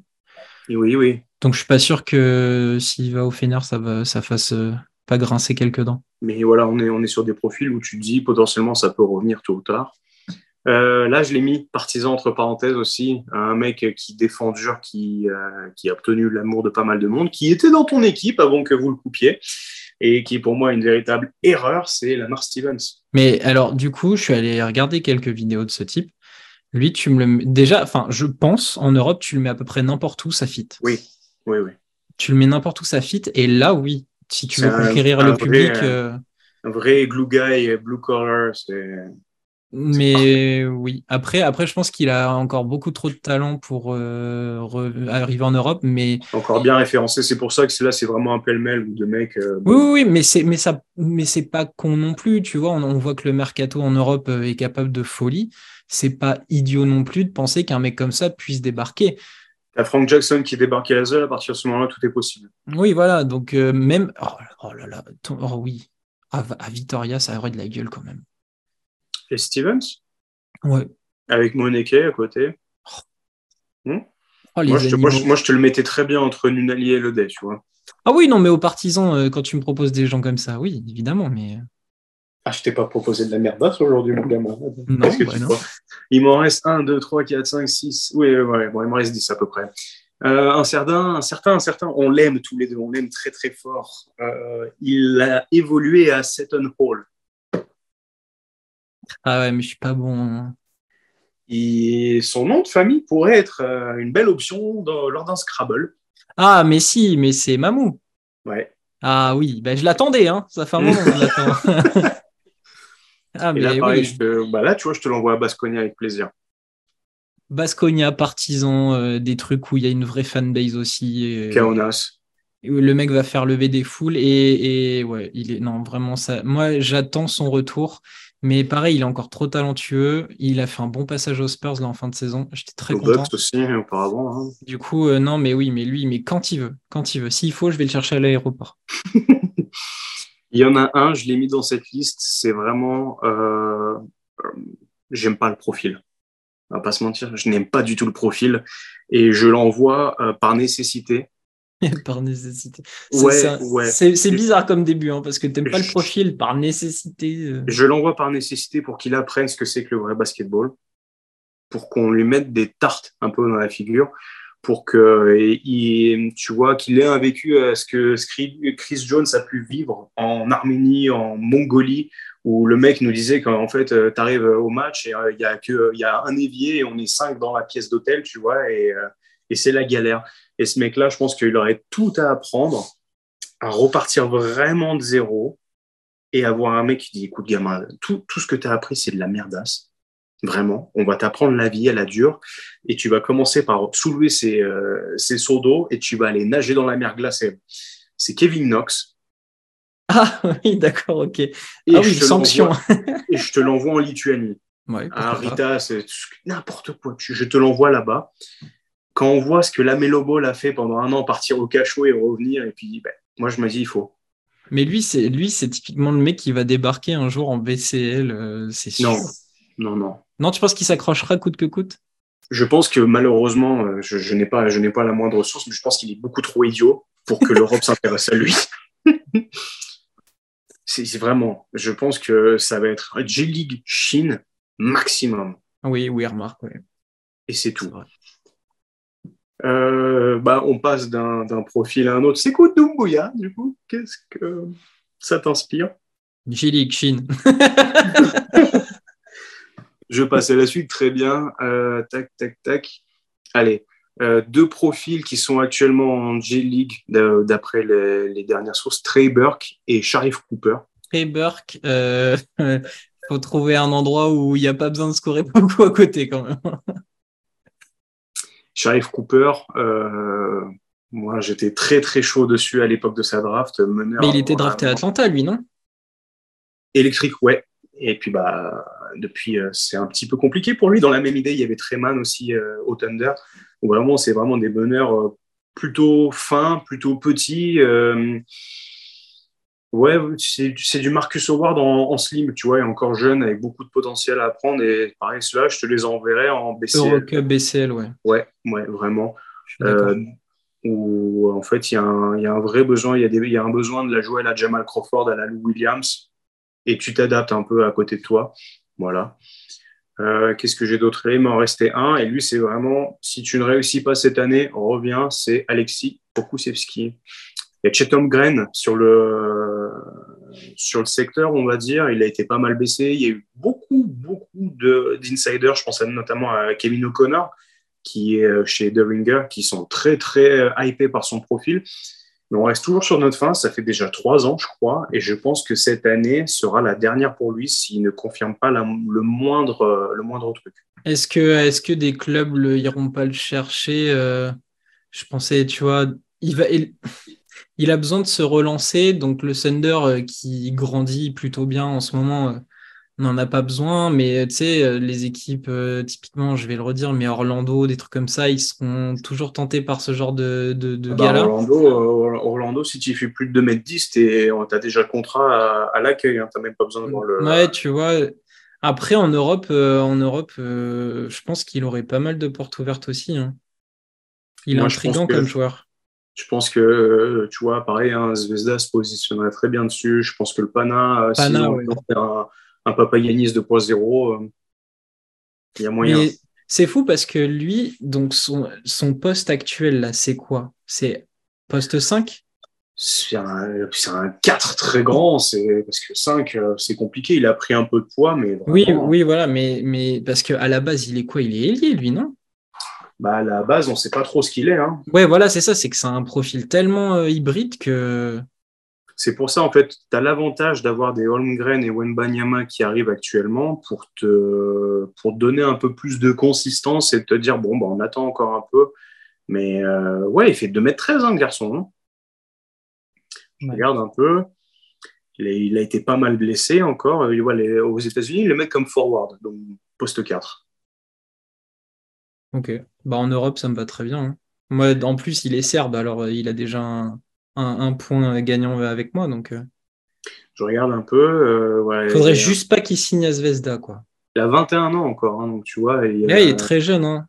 Oui, oui. Donc je suis pas sûr que s'il va au Fener, ça va, ça fasse euh, pas grincer quelques dents. Mais voilà, on est, on est sur des profils où tu te dis potentiellement ça peut revenir tôt ou tard. Euh, là, je l'ai mis partisan entre parenthèses aussi, un mec qui défend dur, qui, euh, qui a obtenu l'amour de pas mal de monde, qui était dans ton équipe avant que vous le coupiez, et qui est pour moi une véritable erreur, c'est Lamar Stevens. Mais alors, du coup, je suis allé regarder quelques vidéos de ce type. Lui, tu me le déjà, enfin, je pense en Europe, tu le mets à peu près n'importe où, ça fit. Oui, oui, oui. Tu le mets n'importe où, ça fit. Et là, oui, si tu veux conquérir le public. Euh, un vrai glue guy, blue collar, c'est. Mais oui, après, après, je pense qu'il a encore beaucoup trop de talent pour euh, arriver en Europe, mais encore bien référencé. C'est pour ça que là, c'est vraiment un pêle-mêle de mecs. Euh, oui, oui, mais c'est, mais ça, mais c'est pas con non plus. Tu vois, on, voit que le mercato en Europe est capable de folie c'est pas idiot non plus de penser qu'un mec comme ça puisse débarquer. T'as Frank Jackson qui débarque à la à partir de ce moment-là, tout est possible. Oui, voilà. Donc, euh, même. Oh, oh, là là. Oh oui. À, à, Vitoria, ça aurait de la gueule quand même. Et Stevens? Ouais. Avec Moneke à côté. Hmm? Oh, moi, je te, moi, je te, le mettais très bien entre Nunali et Ledet, tu vois. Ah oui, non, mais aux partisans, euh, quand tu me proposes des gens comme ça, oui, évidemment, mais. Ah, je t'ai pas proposé de la merdasse aujourd'hui, mon gamin. Non, que tu crois? Il m'en reste 1, 2, 3, 4, 5, 6. Oui, ouais, bon, il m'en reste 10 à peu près. Euh, un certain, un certain, un certain, on l'aime tous les deux, on l'aime très très fort. Euh, il a évolué à Seton Hall. Ah ouais, mais je suis pas bon. Et son nom de famille pourrait être euh, une belle option lors d'un Scrabble. Ah, mais si, mais c'est Mamou. Ouais. Ah oui, ben je l'attendais, hein. ça fait un moment qu'on l'attend. Ah, et là, pareil, bah là, tu vois, je te l'envoie à Basconia avec plaisir. Basconia, partisan, euh, des trucs où il y a une vraie fanbase aussi. Euh, Kaonas. Le mec va faire lever des foules et, et ouais, il est non vraiment ça. Moi, j'attends son retour, mais pareil, il est encore trop talentueux. Il a fait un bon passage aux Spurs là en fin de saison. J'étais très content. Bucks aussi auparavant. Hein. Du coup, euh, non, mais oui, mais lui, mais quand il veut, quand il veut. S'il faut, je vais le chercher à l'aéroport. Il y en a un, je l'ai mis dans cette liste, c'est vraiment. Euh, j'aime pas le profil. On va pas se mentir, je n'aime pas du tout le profil et je l'envoie euh, par nécessité. par nécessité. C'est bizarre comme début, hein, parce que tu n'aimes pas le profil par nécessité. Euh. Je l'envoie par nécessité pour qu'il apprenne ce que c'est que le vrai basketball, pour qu'on lui mette des tartes un peu dans la figure pour que tu vois qu'il ait un vécu à ce que Chris Jones a pu vivre en Arménie, en Mongolie, où le mec nous disait qu'en fait, euh, tu arrives au match et euh, il y, a un évier et on est cinq dans la pièce d'hôtel, tu vois, et, euh, et c'est la galère. Et ce mec-là, je pense qu'il aurait tout à apprendre, à repartir vraiment de zéro et avoir un mec qui dit, écoute, gamin, tout, tout ce que tu as appris, c'est de la merdasse Vraiment, on va t'apprendre la vie à la dure et tu vas commencer par soulever ces, euh, seaux d'eau et tu vas aller nager dans la mer glacée. C'est Kevin Knox. Ah oui, d'accord, ok. Et ah oui, sanction. et je te l'envoie en Lituanie. à Rita, c'est n'importe quoi. Je te l'envoie là-bas. Quand on voit ce que la Ball a fait pendant un an, partir au cachot et revenir, et puis ben, moi je me dis il faut. Mais lui, c'est lui, c'est typiquement le mec qui va débarquer un jour en BCL, euh, c'est sûr. Non, non, non. Non, tu penses qu'il s'accrochera coûte que coûte? Je pense que malheureusement, euh, je, n'ai pas, je n'ai pas la moindre ressource, mais je pense qu'il est beaucoup trop idiot pour que l'Europe s'intéresse à lui. c'est vraiment, je pense que ça va être J-League Chine maximum. Oui, oui, remarque. Oui. Et c'est tout. Euh, bah, on passe d'un profil à un autre. C'est quoi Dumbuya, du coup? Qu'est-ce que ça t'inspire? J-League Chine. Je passe à la suite, très bien. Euh, tac, tac, tac. Allez, euh, deux profils qui sont actuellement en J-League d'après les, dernières sources, Trey Burke et Sharif Cooper. Trey Burke, euh, faut trouver un endroit où il n'y a pas besoin de scorer beaucoup à côté quand même. Sharif Cooper, euh, moi j'étais très très chaud dessus à l'époque de sa draft. Mais il était drafté à Atlanta, lui, non? Électrique, ouais. Et puis bah depuis euh, c'est un petit peu compliqué pour lui. Dans la même idée, il y avait Treman aussi euh, au Thunder. vraiment, c'est vraiment des meneurs plutôt fins, plutôt petits. Ouais, c'est du Marcus Howard en, slim, tu vois, et encore jeune, avec beaucoup de potentiel à apprendre. Et pareil, cela, je te les enverrai en BCL. Eurocup BCL, ouais. Ouais, ouais, vraiment. Euh, où en fait, il y, a un vrai besoin, il y, a y a un besoin de la jouer à la Jamal Crawford, à la Lou Williams, et tu t'adaptes un peu à côté de toi. Voilà. Euh, qu'est-ce que j'ai d'autre? Il m'en restait un, et lui, c'est vraiment, si tu ne réussis pas cette année, reviens, c'est Alexis Pokusevski. Il y a Chetom Gren sur le, sur le secteur, on va dire. Il a été pas mal baissé. Il y a eu beaucoup, beaucoup d'insiders. Je pense notamment à Kevin O'Connor, qui est euh, chez The Ringer, qui sont très, très euh, hypés par son profil. On reste toujours sur notre fin. Ça fait déjà trois ans, je crois. Et je pense que cette année sera la dernière pour lui s'il ne confirme pas le, moindre, euh, le truc. Est-ce que, des clubs ne iront pas le chercher Je pensais, tu vois, il a besoin de se relancer. Donc le Thunder euh, qui grandit plutôt bien en ce moment euh, n'en a pas besoin. Mais euh, tu sais, les équipes, typiquement, je vais le redire, mais Orlando, des trucs comme ça, ils seront toujours tentés par ce genre de, de, de ah bah, Orlando, Orlando, si tu fais plus de 2m10, tu as déjà le contrat à, l'accueil. Hein. Tu n'as même pas besoin de voir le. Ouais, tu vois. Après, en Europe, en Europe je pense qu'il aurait pas mal de portes ouvertes aussi. Hein. Il est intriguant comme joueur. Je pense que, euh, tu vois, pareil, un Zvezda se positionnerait très bien dessus. Je pense que le Pana, euh, on oui. Un, un Papayanis 2.0, euh, il y a moyen. C'est fou parce que lui, donc son, son poste actuel, là, c'est quoi? C'est poste 5 c'est un, un, 4 très grand, parce que 5, c'est compliqué. Il a pris un peu de poids, mais. Oui, oui, voilà, mais, mais parce qu'à la base, il est quoi? Il est ailier, lui, non? Bah, à la base, on ne sait pas trop ce qu'il est. Hein. Ouais, voilà, c'est ça, c'est que c'est un profil tellement euh, hybride que. C'est pour ça, en fait, tu as l'avantage d'avoir des Holmgren et Wenbanyama qui arrivent actuellement pour te, pour donner un peu plus de consistance et te dire, bon, bah, on attend encore un peu. Mais euh, ouais, il fait 2m13, hein, le garçon. Hein. Je regarde un peu. Il a, été pas mal blessé encore. aux États-Unis, il le met comme forward, donc poste 4. Ok. Bah, en Europe, ça me va très bien. Hein. Moi, en plus, il est serbe, alors euh, il a déjà un, point gagnant avec moi. Donc, euh. Je regarde un peu. Euh, Faudrait juste pas qu'il signe à Zvezda, quoi. Il a 21 ans encore, hein, donc tu vois. Il, est très jeune. Hein.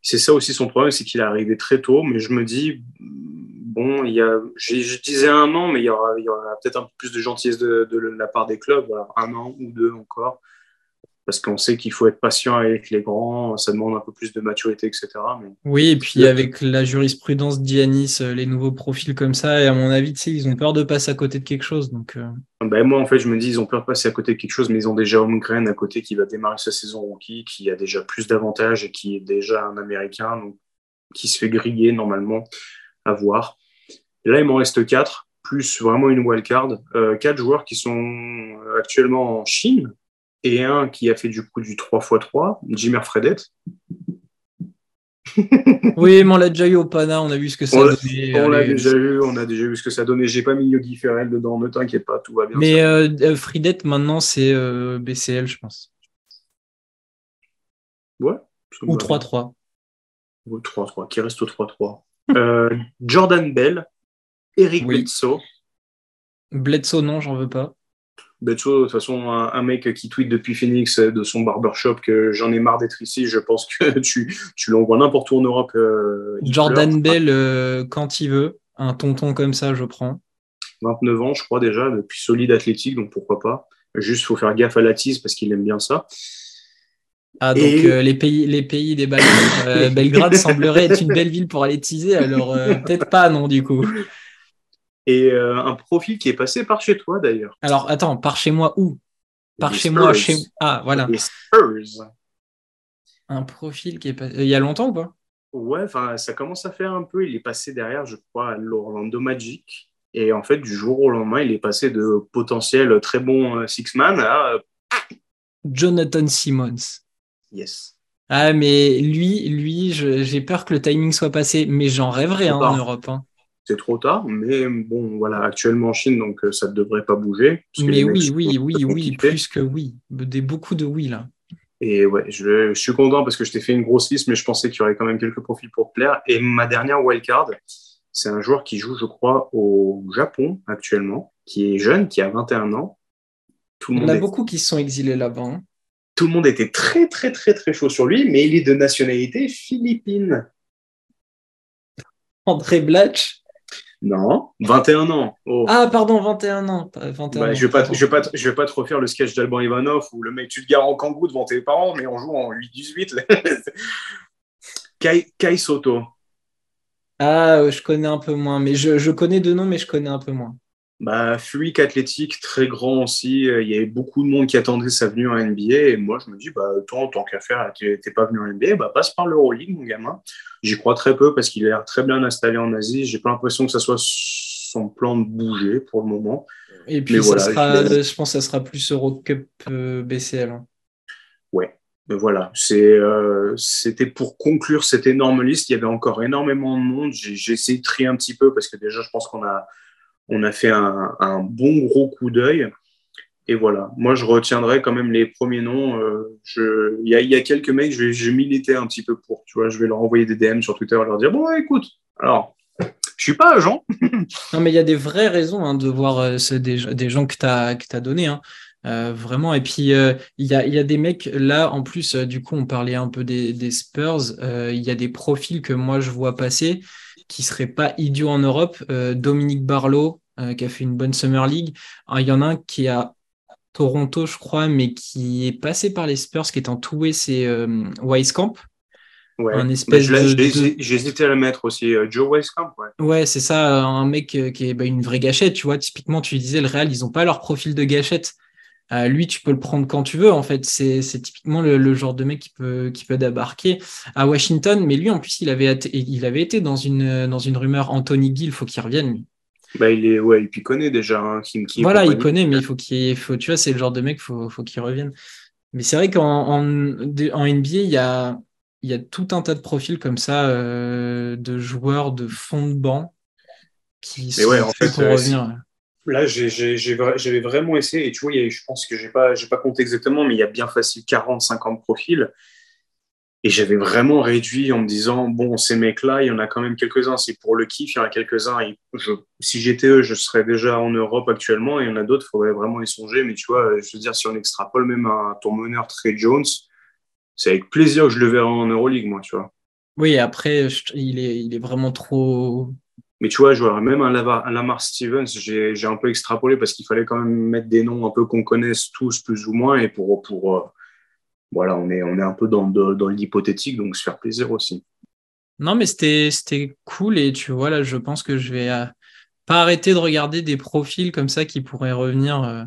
C'est ça aussi son problème, c'est qu'il est arrivé très tôt, mais je me dis, bon, il y a, je, disais un an, mais il y aura, peut-être un peu plus de gentillesse de, la part des clubs, un an ou deux encore parce qu'on sait qu'il faut être patient avec les grands, ça demande un peu plus de maturité, etc. Oui, et puis avec la jurisprudence d'Ianis, euh, les nouveaux profils comme ça, et à mon avis, tu sais, ils ont peur de passer à côté de quelque chose. Donc, euh. ben, moi, en fait, je me dis, ils ont peur de passer à côté de quelque chose, mais ils ont déjà Holmgren à côté qui va démarrer sa saison rookie, qui a déjà plus d'avantages et qui est déjà un Américain, donc qui se fait griller normalement à voir. là, il m'en reste quatre, plus vraiment une wildcard. Euh, quatre joueurs qui sont actuellement en Chine, et un qui a fait du coup du 3x3, Jimmer Fredette. oui, mais on l'a déjà eu au Pana, on a vu ce que ça donnait. On l'a déjà eu, on a déjà vu ce que ça donnait. J'ai pas mis Yogi Ferrell dedans, ne t'inquiète pas, tout va bien. Mais euh, euh, Fredette, maintenant, c'est euh, BCL, je pense. Ouais. Ou 3-3. Ou 3-3, qui reste au 3-3. Jordan Bell, Eric Bledsoe. Bledsoe, non, j'en veux pas. Betso, de toute façon, un, mec qui tweet depuis Phoenix euh, de son barbershop que j'en ai marre d'être ici, je pense que tu, tu l'envoies n'importe où en Europe. Euh, Jordan Bell, euh, quand il veut, un tonton comme ça, je prends. 29 ans, je crois déjà, depuis solide athlétique, donc pourquoi pas. Juste, faut faire gaffe à la tease parce qu'il aime bien ça. Ah, donc les, pays, les pays des Balkans, Belgrade semblerait être une belle ville pour aller teaser, alors peut-être pas, non, du coup et euh, un profil qui est passé par chez toi d'ailleurs. Alors attends, par chez moi où? Par Les chez moi, chez Ah, voilà. Les Spurs. Un profil qui est pas... Il y a longtemps ou pas? Ouais, enfin, ça commence à faire un peu. Il est passé derrière, je crois, à l'Orlando Magic. Et en fait, du jour au lendemain, il est passé de potentiel très bon euh, six-man à euh, Jonathan Simmons. yes. Ah, mais lui, lui, j'ai peur que le timing soit passé, mais j'en rêverais hein, en. Europe. hein. Trop tard, mais bon, voilà, actuellement en Chine, donc euh, ça ne devrait pas bouger. Mais oui, oui, oui, oui, plus que oui. Des, beaucoup de oui, là. Et ouais, je, je suis content parce que je t'ai fait une grosse liste, mais je pensais qu'il y aurait quand même quelques profils pour te plaire. Et ma dernière wildcard, c'est un joueur qui joue, je crois, au Japon actuellement, qui est jeune, qui a 21 ans. Tout le Il y en monde a est- beaucoup qui se sont exilés là-bas. hein. tout le monde était très, très, très, très chaud sur lui, mais il est de nationalité philippine. André Blatch. Non, 21 ans. Oh. Ah, pardon, 21 ans. pas 21 Bah, ans, je vais pas, pardon. je vais pas, te- je vais pas te refaire le sketch d'Alban Ivanov où le mec tu te gares en kangou devant tes parents, mais on joue en 8-18. là. Kai, Kai Soto. Ah, je connais un peu moins, mais je, je connais deux noms, mais je connais un peu moins. Bah, freak athlétique, très grand aussi. Euh, Il y avait beaucoup de monde qui attendait sa venue en NBA. Et moi, je me dis, bah, tant, tant qu'à faire, tu n'es pas venu en NBA, bah, passe par l'Euroleague, mon gamin. J'y crois très peu parce qu'il a l'air très bien installé en Asie. J'ai pas l'impression que ça soit son plan de bouger pour le moment. Et puis, Mais ça voilà, sera, je je pense que ça sera plus Eurocup euh, BCL. hein. Mais voilà, euh, c'était pour conclure cette énorme liste. Il y avait encore énormément de monde. J'ai essayé de trier un petit peu parce que déjà, je pense qu'on a, on a fait un, bon gros coup d'œil. Et voilà, moi, je retiendrai quand même les premiers noms. Euh, il y, a, quelques mecs, je vais, je un petit peu pour. Tu vois, je vais leur envoyer des DM sur Twitter et leur dire Bon, écoute, alors, je suis pas agent. Non, mais il y a des vraies raisons hein, de voir euh, des, gens que tu as, que. Hein. Euh, vraiment. Et puis, il y, a, des mecs, là, en plus, du coup, on parlait un peu des, Spurs. Il y a des profils que moi, je vois passer qui seraient pas idiots en Europe. Euh, Dominique Barlow, euh, qui a fait une bonne Summer League. Ah, Il y en a un qui est à Toronto, je crois, mais qui est passé par les Spurs, qui est en two-way, c'est euh, Weiskamp. Ouais. Un Mais espèce de- à le mettre aussi. Joe Weiskamp, ouais. Ouais, c'est ça, un mec qui est bah, une vraie gâchette, tu vois. Typiquement, tu disais, le Real, ils ont pas leur profil de gâchette. Euh, lui, tu peux le prendre quand tu veux, en fait. C'est typiquement le, le genre de mec qui peut, qui peut débarquer à Washington. Mais lui, en plus, il avait, été- il avait été dans une, dans une rumeur Anthony Gill, faut qu'il revienne. Bah, il est, ouais, et puis il connaît déjà hein, Kim Kim. Voilà, il connaît, mais il faut qu'il faut, tu vois, c'est le genre de mec, faut, faut qu'il revienne. Mais c'est vrai qu'en en, en NBA, il y a, il y a tout un tas de profils comme ça, euh, de joueurs de fond de banc qui Mais sont ouais, en fait, pour revenir. Là, j'avais vraiment essayé, et tu vois, je pense que j'ai pas, j'ai pas compté exactement, mais il y a bien facile 40, 50 profils. Et j'avais vraiment réduit en me disant, bon, ces mecs-là, il y en a quand même quelques-uns. C'est pour le kiff, il y en a quelques-uns. Je- si j'étais eux, je serais déjà en Europe actuellement. Et il y en a d'autres, il faudrait vraiment y songer. Mais tu vois, je veux dire, si on extrapole même à ton meneur Trey Jones, c'est avec plaisir que je le verrai en Euroleague, moi, tu vois. Oui, après, je- il est, il est vraiment trop. Mais tu vois, je vois même un Lamar, Stevens, j'ai un peu extrapolé parce qu'il fallait quand même mettre des noms un peu qu'on connaisse tous plus ou moins. Et pour, pour euh, voilà, on est, on est un peu dans, dans, l'hypothétique, donc se faire plaisir aussi. Non, mais c'était, c'était cool et tu vois, là, je pense que je vais euh, pas arrêter de regarder des profils comme ça qui pourraient revenir euh,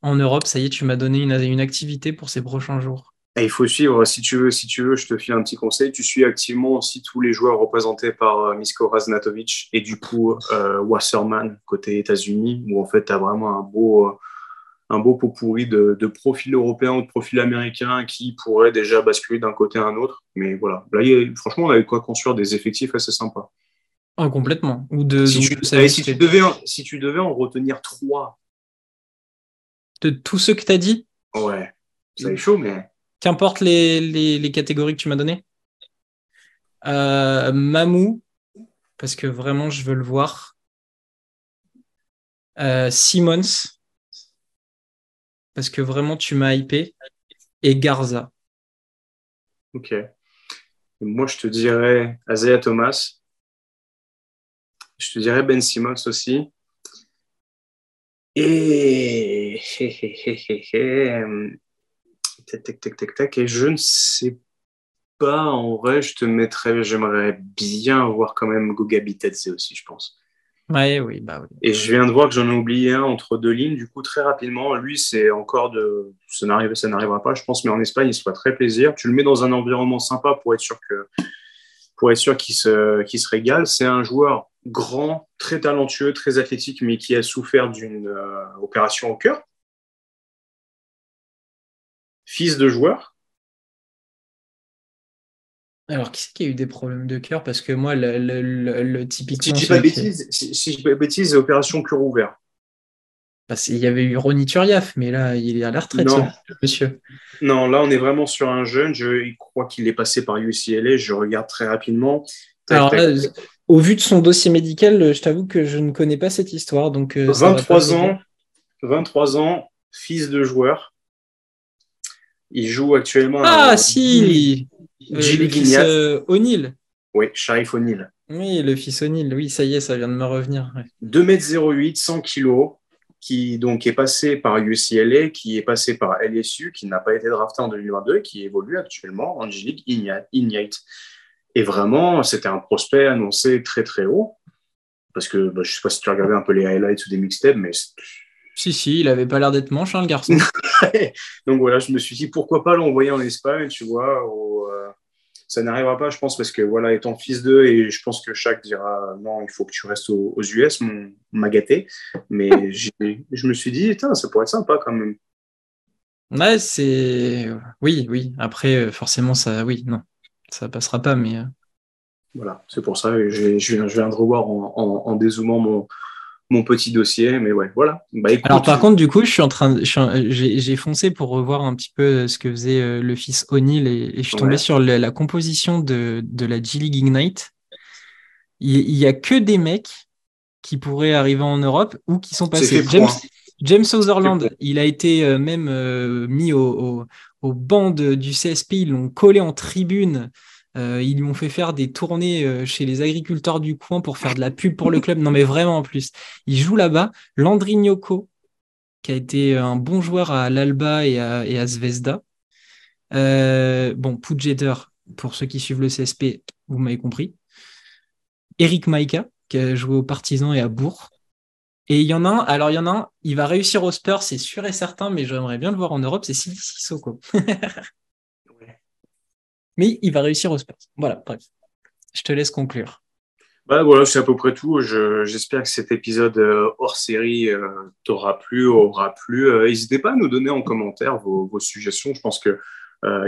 en Europe. Ça y est, tu m'as donné une, une activité pour ces prochains jours. Et il faut suivre, si tu veux, si tu veux, je te file un petit conseil. Tu suis activement aussi tous les joueurs représentés par euh, Misko Raznatovic et du coup euh, Wasserman côté États-Unis, où en fait, tu as vraiment un beau, euh, un beau pot pourri de, de profils européens ou de profils américains qui pourraient déjà basculer d'un côté à un autre. Mais voilà, là, a- franchement, on avait quoi construire des effectifs assez sympas. Ah, complètement. Ou de, Si tu, de si, devais, en- si tu devais en retenir trois, de tous ceux que tu as dit, ouais, ça est chaud, mais qu'importe les, catégories que tu m'as données. Euh, Mamou, parce que vraiment, je veux le voir. Euh, Simmons, parce que vraiment, tu m'as hypé. Et Garza. ok. Moi, je te dirais Isaiah Thomas. Je te dirais Ben Simmons aussi. Et. Tac, tac, tac, tac, tac. Et je ne sais pas, en vrai, je te mettrais. J'aimerais bien voir quand même Goga Bitadze aussi, je pense. Ouais, oui, bah oui. Et je viens de voir que j'en ai oublié un entre deux lignes. Du coup, très rapidement, lui, c'est encore de. Ça n'arrivera pas, je pense, mais en Espagne, il se fera très plaisir. Tu le mets dans un environnement sympa pour être sûr que pour être sûr qu'il se, se régale. C'est un joueur grand, très talentueux, très athlétique, mais qui a souffert d'une euh, opération au cœur. Fils de joueur. Alors, qui c'est qui a eu des problèmes de cœur? Parce que moi, le, le, typiquement. Si je dis pas bêtise, si, pas bêtise, opération cœur ouvert. il y avait eu Ronny Turiaf, mais là, il est à la retraite, monsieur. Non, là, on est vraiment sur un jeune. Je crois qu'il est passé par UCLA. Je regarde très rapidement. Alors, au vu de son dossier médical, je t'avoue que je ne connais pas cette histoire. Donc, 23 euh, ans, 23 ans, fils de joueur. Il joue actuellement. Ah, si euh, Le fils euh, O'Neill. Oui, Sharif O'Neill. Oui, le fils O'Neill. Oui, ça y est, ça vient de me revenir. 2m08, 100 kg, qui donc est passé par UCLA, qui est passé par LSU, qui n'a pas été drafté en 2022, qui évolue actuellement en G-League Ignite. Et vraiment, c'était un prospect annoncé très très haut. Parce que bah, je ne sais pas si tu regardais un peu les highlights ou des mixtapes, mais si, si, il avait pas l'air d'être manche, hein, le garçon. Donc voilà, je me suis dit pourquoi pas l'envoyer en Espagne, tu vois. Euh, ça n'arrivera pas, je pense, parce que voilà, étant fils d'eux, et je pense que chaque dira non, il faut que tu restes aux, US, m'a gâté. Mais je me suis dit, ça pourrait être sympa quand même. Ouais, c'est. Oui, oui. Après, euh, forcément, ça. Oui, non. Ça passera pas, mais. Euh. Voilà, c'est pour ça. Je, je, viens de revoir en, en, en dézoomant mon, mon petit dossier. Mais ouais, voilà. Bah, Alors par contre, du coup, je suis en train, j'ai foncé pour revoir un petit peu euh, ce que faisait euh, le fils O'Neill et, je suis tombé sur la, composition de, de, la G League Ignite. Il, y a que des mecs qui pourraient arriver en Europe ou qui sont passés. James, James Sutherland, il a été euh, même mis au, au, au banc du CSP, ils l'ont collé en tribune. Euh, ils lui ont fait faire des tournées euh, chez les agriculteurs du coin pour faire de la pub pour le club. Non, mais vraiment en plus. Il joue là-bas. Landry Nyoko, qui a été un bon joueur à l'Alba et à, Zvezda. Euh, bon, Pujeder, pour ceux qui suivent le CSP, vous m'avez compris. Eric Maika, qui a joué aux Partisans et à Bourg. Et il y en a un, alors il y en a un, il va réussir au Spurs, c'est sûr et certain, mais j'aimerais bien le voir en Europe, c'est Sidi. mais il va réussir au Spurs. Voilà, bref. Je te laisse conclure. Bah voilà, c'est à peu près tout. J'espère que cet épisode euh, hors série euh, t'aura plu, aura plu. Euh, n'hésitez pas à nous donner en commentaire vos, suggestions. Je pense que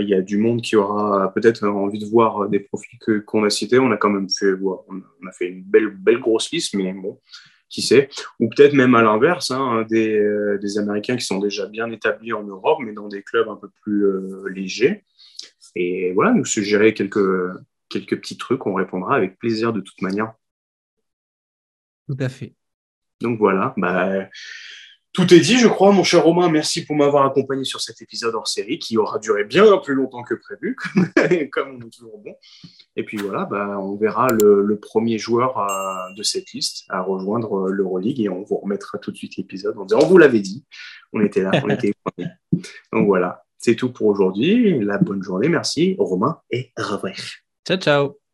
il y a du monde qui aura peut-être envie de voir des profils qu'on a cités. On a quand même fait, on a fait une belle, belle grosse liste, mais bon, qui sait. Ou peut-être même à l'inverse, hein, des, des, Américains qui sont déjà bien établis en Europe, mais dans des clubs un peu plus légers. Et voilà, nous suggérer quelques, quelques petits trucs, on répondra avec plaisir de toute manière. Tout à fait. Donc voilà, bah, tout est dit, je crois, mon cher Romain. Merci pour m'avoir accompagné sur cet épisode hors série qui aura duré bien plus longtemps que prévu, comme on est toujours bon. Et puis voilà, bah, on verra le, premier joueur euh, de cette liste à rejoindre euh, l'Euroleague et on vous remettra tout de suite l'épisode en disant on vous l'avait dit, on était là, on était Donc voilà. C'est tout pour aujourd'hui. La bonne journée. Merci, Romain, et revoir. Ciao, ciao.